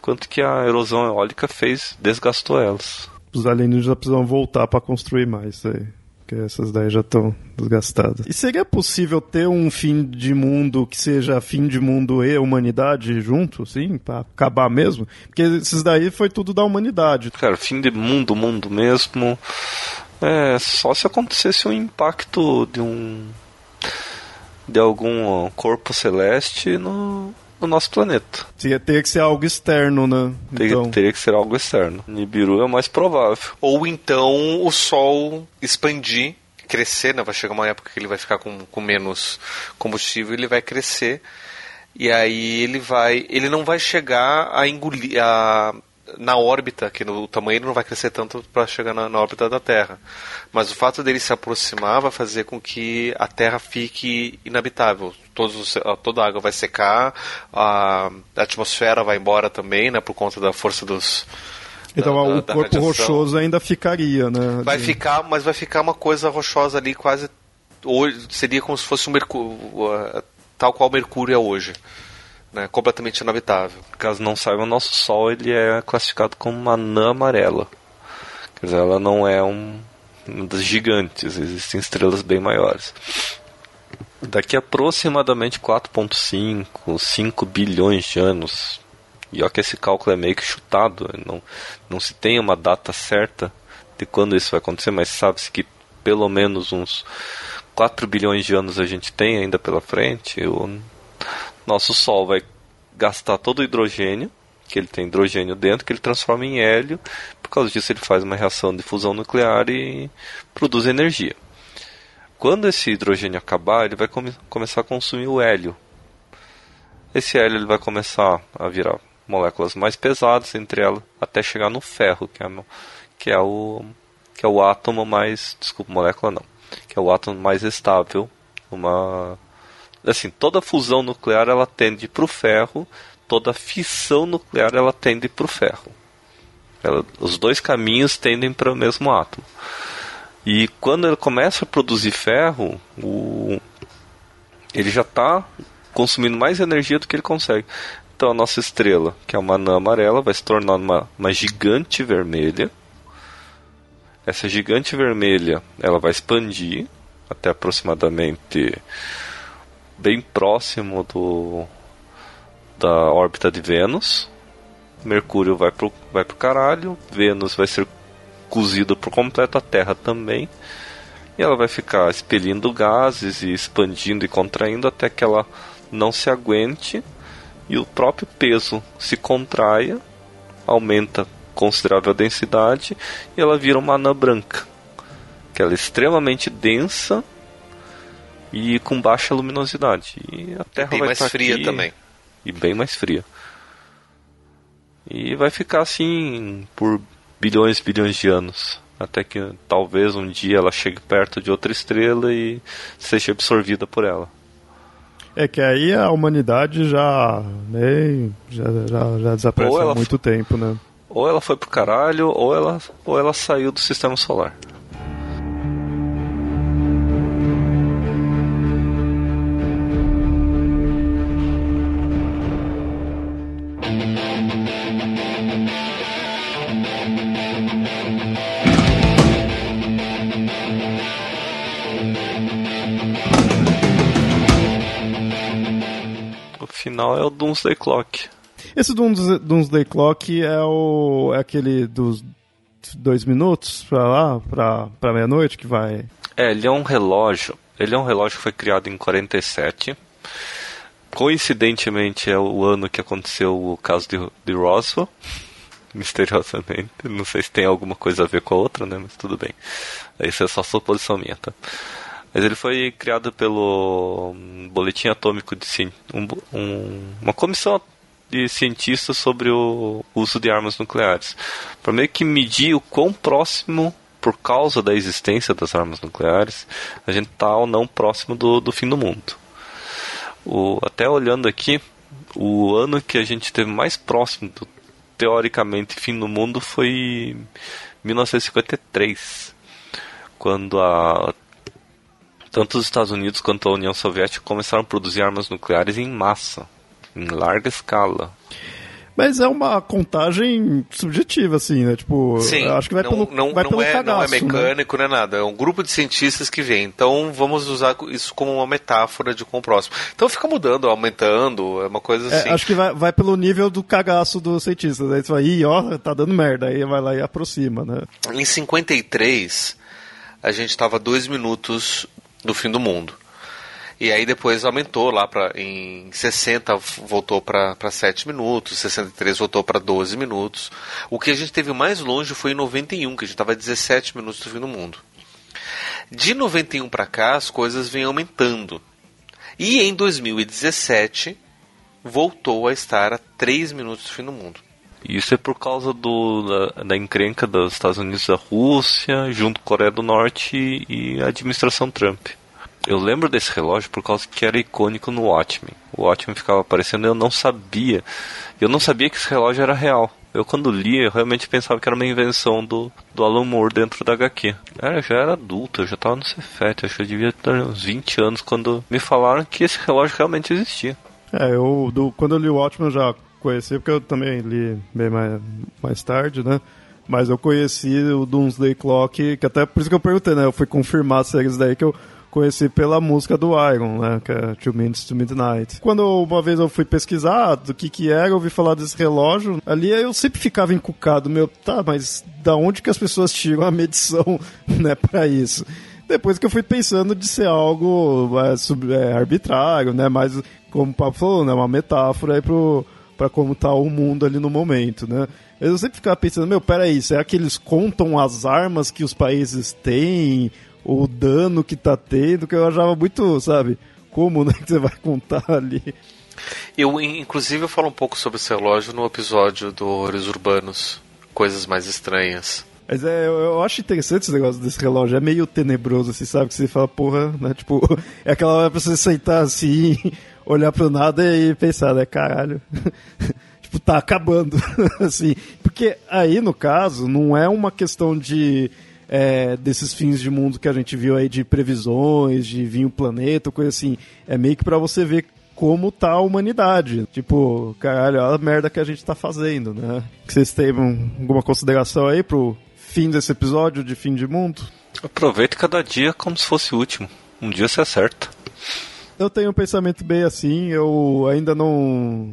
quanto que a erosão eólica fez, desgastou elas. Os alienígenas precisam voltar para construir mais aí. Porque essas daí já estão desgastadas. E seria possível ter um fim de mundo que seja fim de mundo e humanidade junto, sim, para acabar mesmo? Porque esses daí foi tudo da humanidade. Cara, fim de mundo, mundo mesmo. É, só se acontecesse um impacto de um de algum corpo celeste no, no nosso planeta. Teria, teria que ser algo externo, né? Teria, então... teria que ser algo externo. Nibiru é o mais provável. Ou então o Sol expandir, crescer, né? Vai chegar uma época que ele vai ficar com, com menos combustível, ele vai crescer. E aí ele vai. Ele não vai chegar a engolir. A, na órbita, que no tamanho ele não vai crescer tanto para chegar na, na, órbita da Terra. Mas o fato dele se aproximar vai fazer com que a Terra fique inabitável. Todos, toda a água vai secar, a, a atmosfera vai embora também, né, por conta da força dos. Então da, o da, corpo da rochoso ainda ficaria, né? Vai ficar, mas vai ficar uma coisa rochosa ali quase. Seria como se fosse um mercúrio, tal qual o Mercúrio é hoje né, completamente inabitável. Caso não saiba, o nosso Sol ele é classificado como uma anã amarela. Quer dizer, ela não é um, uma das gigantes, existem estrelas bem maiores. Daqui a aproximadamente 4,5, 5 bilhões de anos, e olha que esse cálculo é meio que chutado, não, não se tem uma data certa de quando isso vai acontecer, mas sabe-se que pelo menos uns 4 bilhões de anos a gente tem ainda pela frente. O nosso Sol vai gastar todo o hidrogênio, que ele tem hidrogênio dentro, que ele transforma em hélio. Por causa disso, ele faz uma reação de fusão nuclear e produz energia. Quando esse hidrogênio acabar, ele vai come começar a consumir o hélio. Esse hélio ele vai começar a virar moléculas mais pesadas entre elas, até chegar no ferro, que é, que é o que é o átomo mais, desculpa, molécula não, que é o átomo mais estável, uma assim, toda fusão nuclear ela tende para o ferro, toda fissão nuclear ela tende para o ferro. Ela, os dois caminhos tendem para o mesmo átomo. E quando ele começa a produzir ferro, o, ele já está consumindo mais energia do que ele consegue. Então a nossa estrela, que é uma anã amarela, vai se tornar uma, uma gigante vermelha. Essa gigante vermelha, ela vai expandir até aproximadamente bem próximo do da órbita de Vênus. Mercúrio vai pro, vai pro caralho, Vênus vai ser cozida por completo, a Terra também. E ela vai ficar expelindo gases e expandindo e contraindo até que ela não se aguente e o próprio peso se contraia, aumenta considerável a densidade e ela vira uma anã branca, que ela é extremamente densa e com baixa luminosidade. E a Terra e bem vai mais estar fria aqui, também. E bem mais fria. E vai ficar assim por bilhões e bilhões de anos. Até que talvez um dia ela chegue perto de outra estrela e seja absorvida por ela. É que aí a humanidade já, né, já, já, já desapareceu há muito tempo, né? Ou ela foi pro caralho, ou ela, ou ela saiu do sistema solar. Final é o Doomsday Clock. Esse Dooms- Doomsday Clock é o é aquele dos dois minutos pra lá, pra, pra meia-noite que vai. É, ele é um relógio. Ele é um relógio que foi criado em 47. Coincidentemente é o ano que aconteceu o caso de, de Roswell. Misteriosamente. Não sei se tem alguma coisa a ver com a outra, né? Mas tudo bem. Isso é só suposição minha, tá? Mas ele foi criado pelo um Boletim Atômico de Cien- um, um- uma comissão de cientistas sobre o uso de armas nucleares, para meio que medir o quão próximo, por causa da existência das armas nucleares, a gente está ou não próximo do, do fim do mundo. O, até olhando aqui, o ano que a gente esteve mais próximo do teoricamente fim do mundo foi 1953, quando a tanto os Estados Unidos quanto a União Soviética começaram a produzir armas nucleares em massa, em larga escala. Mas é uma contagem subjetiva, assim, né? Tipo, Sim, acho que vai não, pelo, não, vai não pelo é, não é cagaço, né? mecânico, não é nada. É um grupo de cientistas que vem. Então vamos usar isso como uma metáfora de com o próximo. Então fica mudando, aumentando, é uma coisa É, assim. acho que vai, vai pelo nível do cagaço dos cientistas. Aí você vai, ih, ó, tá dando merda. Aí vai lá e aproxima, né? Em 53, a gente estava dois minutos do fim do mundo. E aí depois aumentou lá para em 60 voltou para 7 minutos, 63 voltou para 12 minutos. O que a gente teve mais longe foi em 91, que a gente estava 17 minutos do fim do mundo. De 91 para cá as coisas vêm aumentando. E em 2017 voltou a estar a 3 minutos do fim do mundo. Isso é por causa do, da, da encrenca dos Estados Unidos e da Rússia, junto com a Coreia do Norte e, e a administração Trump. Eu lembro desse relógio por causa que era icônico no Watchmen. O Watchmen ficava aparecendo e eu não sabia. Eu não sabia que esse relógio era real. Eu quando li, eu realmente pensava que era uma invenção do, do Alan Moore dentro da HQ. Era, eu já era adulto, eu já estava no Cefet, acho que eu devia ter uns 20 anos quando me falaram que esse relógio realmente existia. É, eu, do, quando eu li o Watchmen eu já conheci, porque eu também li bem mais, mais tarde, né? Mas eu conheci o Doomsday Clock, que até por isso que eu perguntei, né? Eu fui confirmar as séries daí que eu conheci pela música do Iron, né? Que é Two Minutes to Midnight. Quando uma vez eu fui pesquisar do que que era, eu ouvi falar desse relógio. Ali eu sempre ficava encucado, meu, tá, mas da onde que as pessoas tiram a medição, né, pra isso? Depois que eu fui pensando de ser algo é, sub, é, arbitrário, né? Mas, como o Papo falou, né? Uma metáfora aí pro, pra como tá o mundo ali no momento, né? Eu sempre ficava pensando, meu, peraí, será que eles contam as armas que os países têm? O dano que tá tendo? Que eu achava muito, sabe? Como, né? Que você vai contar ali. Eu, inclusive, eu falo um pouco sobre esse relógio no episódio do Horrores Urbanos. Coisas mais estranhas. Mas é, eu, eu, acho interessante esse negócio desse relógio. É meio tenebroso, assim, sabe? Que você fala, porra, né? Tipo, é aquela hora pra você sentar assim, olhar pro nada e pensar, né? Caralho. tipo, tá acabando, assim. Porque aí, no caso, não é uma questão de... É, desses fins de mundo que a gente viu aí de previsões, de vir o planeta, coisa assim. É meio que para você ver como tá a humanidade. Tipo, caralho, olha a merda que a gente tá fazendo, né? Vocês têm alguma consideração aí pro fim desse episódio de fim de mundo? Aproveite cada dia como se fosse o último. Um dia você acerta. Eu tenho um pensamento bem assim, eu ainda não.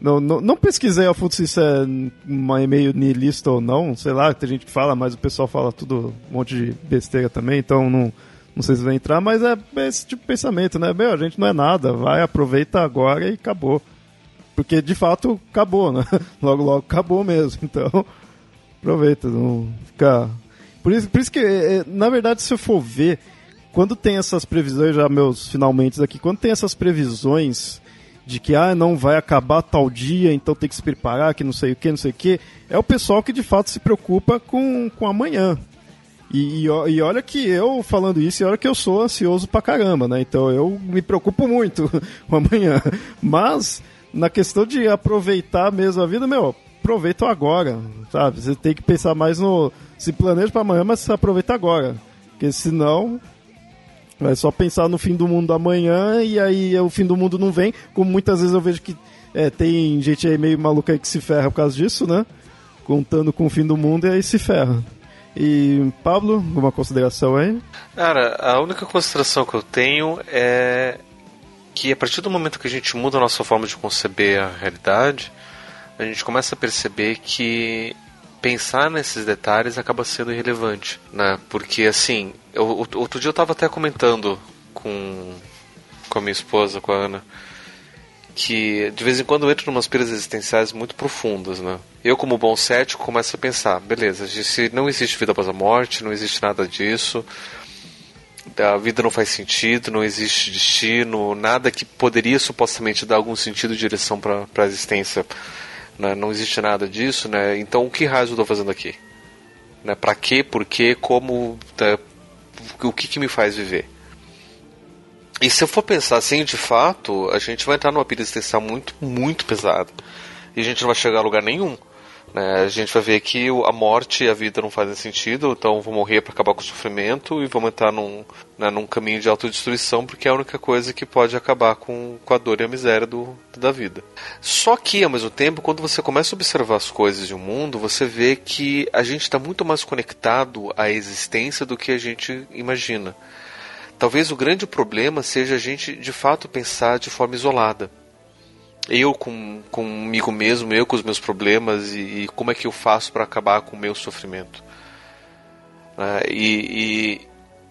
Não, não, não pesquisei a fundo se isso é uma e-mail nihilista ou não, sei lá, tem gente que fala, mas o pessoal fala tudo, um monte de besteira também, então não, não sei se vai entrar, mas é esse tipo de pensamento, né? Meu, a gente não é nada, vai, aproveita agora e acabou. Porque de fato acabou, né? Logo, logo acabou mesmo, então aproveita, não fica. Por isso, por isso que, é, na verdade, se eu for ver, quando tem essas previsões, já meus finalmente aqui, quando tem essas previsões de que ah, não vai acabar tal dia, então tem que se preparar, que não sei o que, não sei o que, é o pessoal que de fato se preocupa com, com amanhã. E, e, e, olha que eu falando isso, e olha que eu sou ansioso pra caramba, né? Então eu me preocupo muito com amanhã. Mas, na questão de aproveitar mesmo a vida, meu, aproveita agora, sabe? Você tem que pensar mais no. Se planeja para amanhã, mas aproveita agora. Porque senão. Vai só pensar no fim do mundo amanhã e aí o fim do mundo não vem. Como muitas vezes eu vejo que é, tem gente aí meio maluca aí que se ferra por causa disso, né? Contando com o fim do mundo e aí se ferra. E Pablo, alguma consideração aí? Cara, a única consideração que eu tenho é que a partir do momento que a gente muda a nossa forma de conceber a realidade, a gente começa a perceber que pensar nesses detalhes acaba sendo irrelevante, né? Porque assim, eu, outro dia eu estava até comentando com, com a minha esposa, com a Ana, que de vez em quando eu entro em umas piras existenciais muito profundas, né? Eu, como bom cético, começo a pensar, beleza, se não existe vida após a morte, não existe nada disso, a vida não faz sentido, não existe destino, nada que poderia supostamente dar algum sentido e direção para a existência né? não existe nada disso, né? Então o que raio eu estou fazendo aqui? Né? Para quê? Por quê? Como? Né? O que, que me faz viver? E se eu for pensar assim, de fato, a gente vai entrar numa pilha existencial muito, muito pesada. E a gente não vai chegar a lugar nenhum. Né? A gente vai ver que a morte e a vida não fazem sentido, então vou morrer para acabar com o sofrimento e vamos entrar num, né, num caminho de autodestruição, porque é a única coisa que pode acabar com, com a dor e a miséria do, da vida. Só que, ao mesmo tempo, quando você começa a observar as coisas de um mundo, você vê que a gente está muito mais conectado à existência do que a gente imagina. Talvez o grande problema seja a gente de fato pensar de forma isolada eu com, comigo mesmo, eu com os meus problemas e, e como é que eu faço para acabar com o meu sofrimento. Né? E,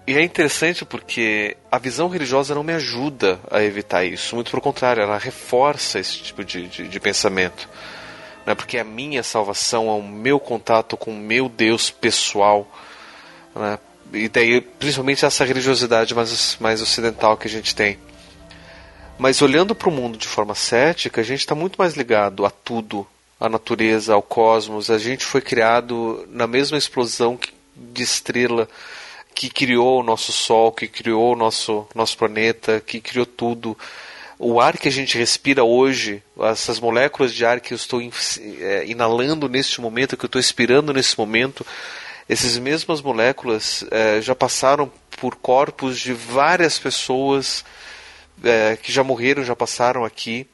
e, e, é interessante porque a visão religiosa não me ajuda a evitar isso, muito pelo contrário, ela reforça esse tipo de, de, de pensamento. Né? Porque a minha salvação é o meu contato com o meu Deus pessoal. Né? E daí, principalmente essa religiosidade mais, mais ocidental que a gente tem. Mas olhando para o mundo de forma cética, a gente está muito mais ligado a tudo, à natureza, ao cosmos. A gente foi criado na mesma explosão de estrela que criou o nosso Sol, que criou o nosso, nosso planeta, que criou tudo. O ar que a gente respira hoje, essas moléculas de ar que eu estou é, inalando neste momento, que eu estou expirando nesse momento, essas mesmas moléculas é, já passaram por corpos de várias pessoas é, que já morreram, já passaram aqui.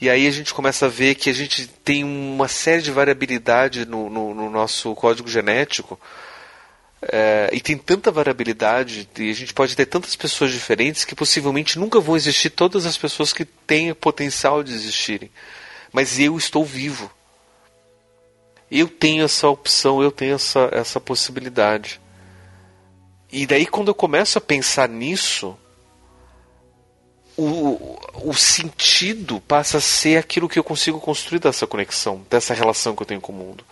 E aí a gente começa a ver que a gente tem uma série de variabilidade no, no, no nosso código genético. É, e tem tanta variabilidade, e a gente pode ter tantas pessoas diferentes que possivelmente nunca vão existir todas as pessoas que têm potencial de existirem. Mas eu estou vivo. Eu tenho essa opção, eu tenho essa, essa possibilidade. E daí, quando eu começo a pensar nisso, o, o sentido passa a ser aquilo que eu consigo construir dessa conexão, dessa relação que eu tenho com o mundo.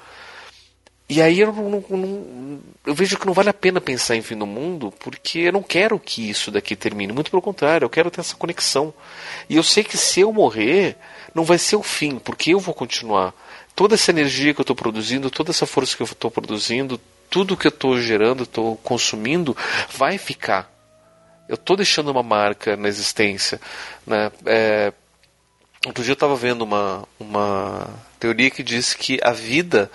E aí eu, não, não, eu vejo que não vale a pena pensar em fim do mundo, porque eu não quero que isso daqui termine. Muito pelo contrário, eu quero ter essa conexão. E eu sei que se eu morrer, não vai ser o fim, porque eu vou continuar. Toda essa energia que eu estou produzindo, toda essa força que eu estou produzindo, tudo que eu estou gerando, estou consumindo, vai ficar. Eu estou deixando uma marca na existência. Né? É, outro dia eu estava vendo uma, uma teoria que diz que a vida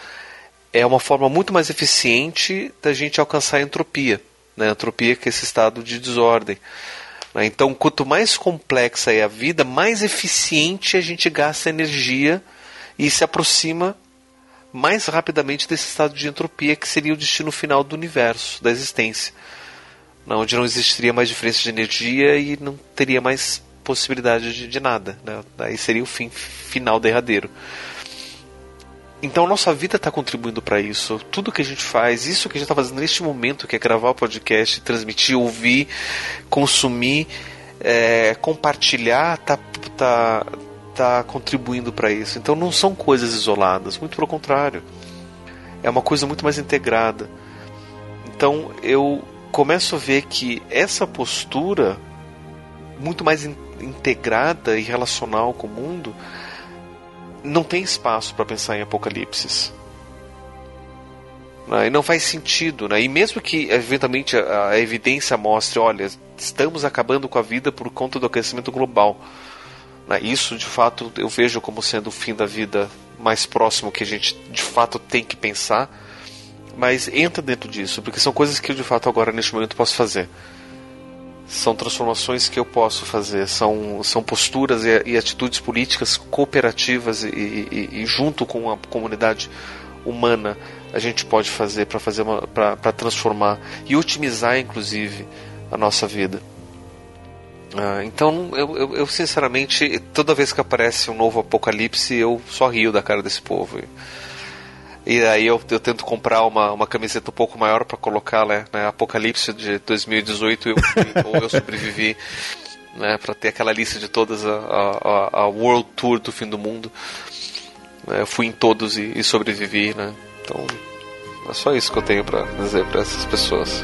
é uma forma muito mais eficiente da gente alcançar a entropia. Né? Entropia que é esse estado de desordem. Né? Então, quanto mais complexa é a vida, mais eficiente a gente gasta energia e se aproxima mais rapidamente desse estado de entropia que seria o destino final do universo, da existência onde não existiria mais diferença de energia e não teria mais possibilidade de, de nada. Né? Aí seria o fim final derradeiro. Então nossa vida está contribuindo para isso. Tudo que a gente faz, isso que a gente está fazendo neste momento, que é gravar o podcast, transmitir, ouvir, consumir, é, compartilhar, está tá, tá contribuindo para isso. Então não são coisas isoladas, muito pelo contrário. É uma coisa muito mais integrada. Então eu começo a ver que essa postura, muito mais in integrada e relacional com o mundo, não tem espaço para pensar em apocalipses. Né? E não faz sentido. Né? E mesmo que eventualmente a, a, evidência mostre, olha, estamos acabando com a vida por conta do aquecimento global. Né? Isso de fato eu vejo como sendo o fim da vida mais próximo que a gente de fato tem que pensar mas entra dentro disso, porque são coisas que eu de fato agora neste momento posso fazer. São transformações que eu posso fazer, são, são posturas e, e atitudes políticas cooperativas e, e, e, junto com a comunidade humana a gente pode fazer para fazer para transformar e otimizar inclusive a nossa vida. Ah, então eu, eu, eu, sinceramente toda vez que aparece um novo apocalipse eu só rio da cara desse povo. Aí eu, eu tento comprar uma, uma camiseta um pouco maior para colocar, né, né? Apocalipse de 2018 eu, ou eu sobrevivi, né? Para ter aquela lista de todas a, a, a, World Tour do fim do mundo. Eu fui em todos e, e sobrevivi, né? Então é só isso que eu tenho para dizer para essas pessoas.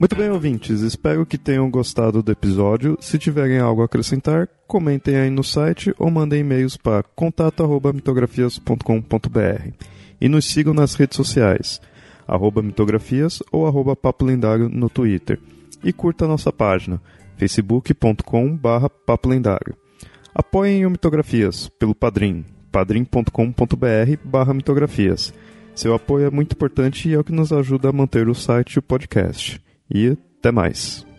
Muito bem, ouvintes, espero que tenham gostado do episódio. Se tiverem algo a acrescentar, comentem aí no site ou mandem e-mails para contato@mitografias.com.br. E nos sigam nas redes sociais, arroba mitografias ou arroba papo lendário no Twitter. E curta a nossa página, facebook.com barra papo lendário. Apoiem o Mitografias pelo Padrim, padrim.com.br barra mitografias. Seu apoio é muito importante e é o que nos ajuda a manter o site e o podcast e até mais.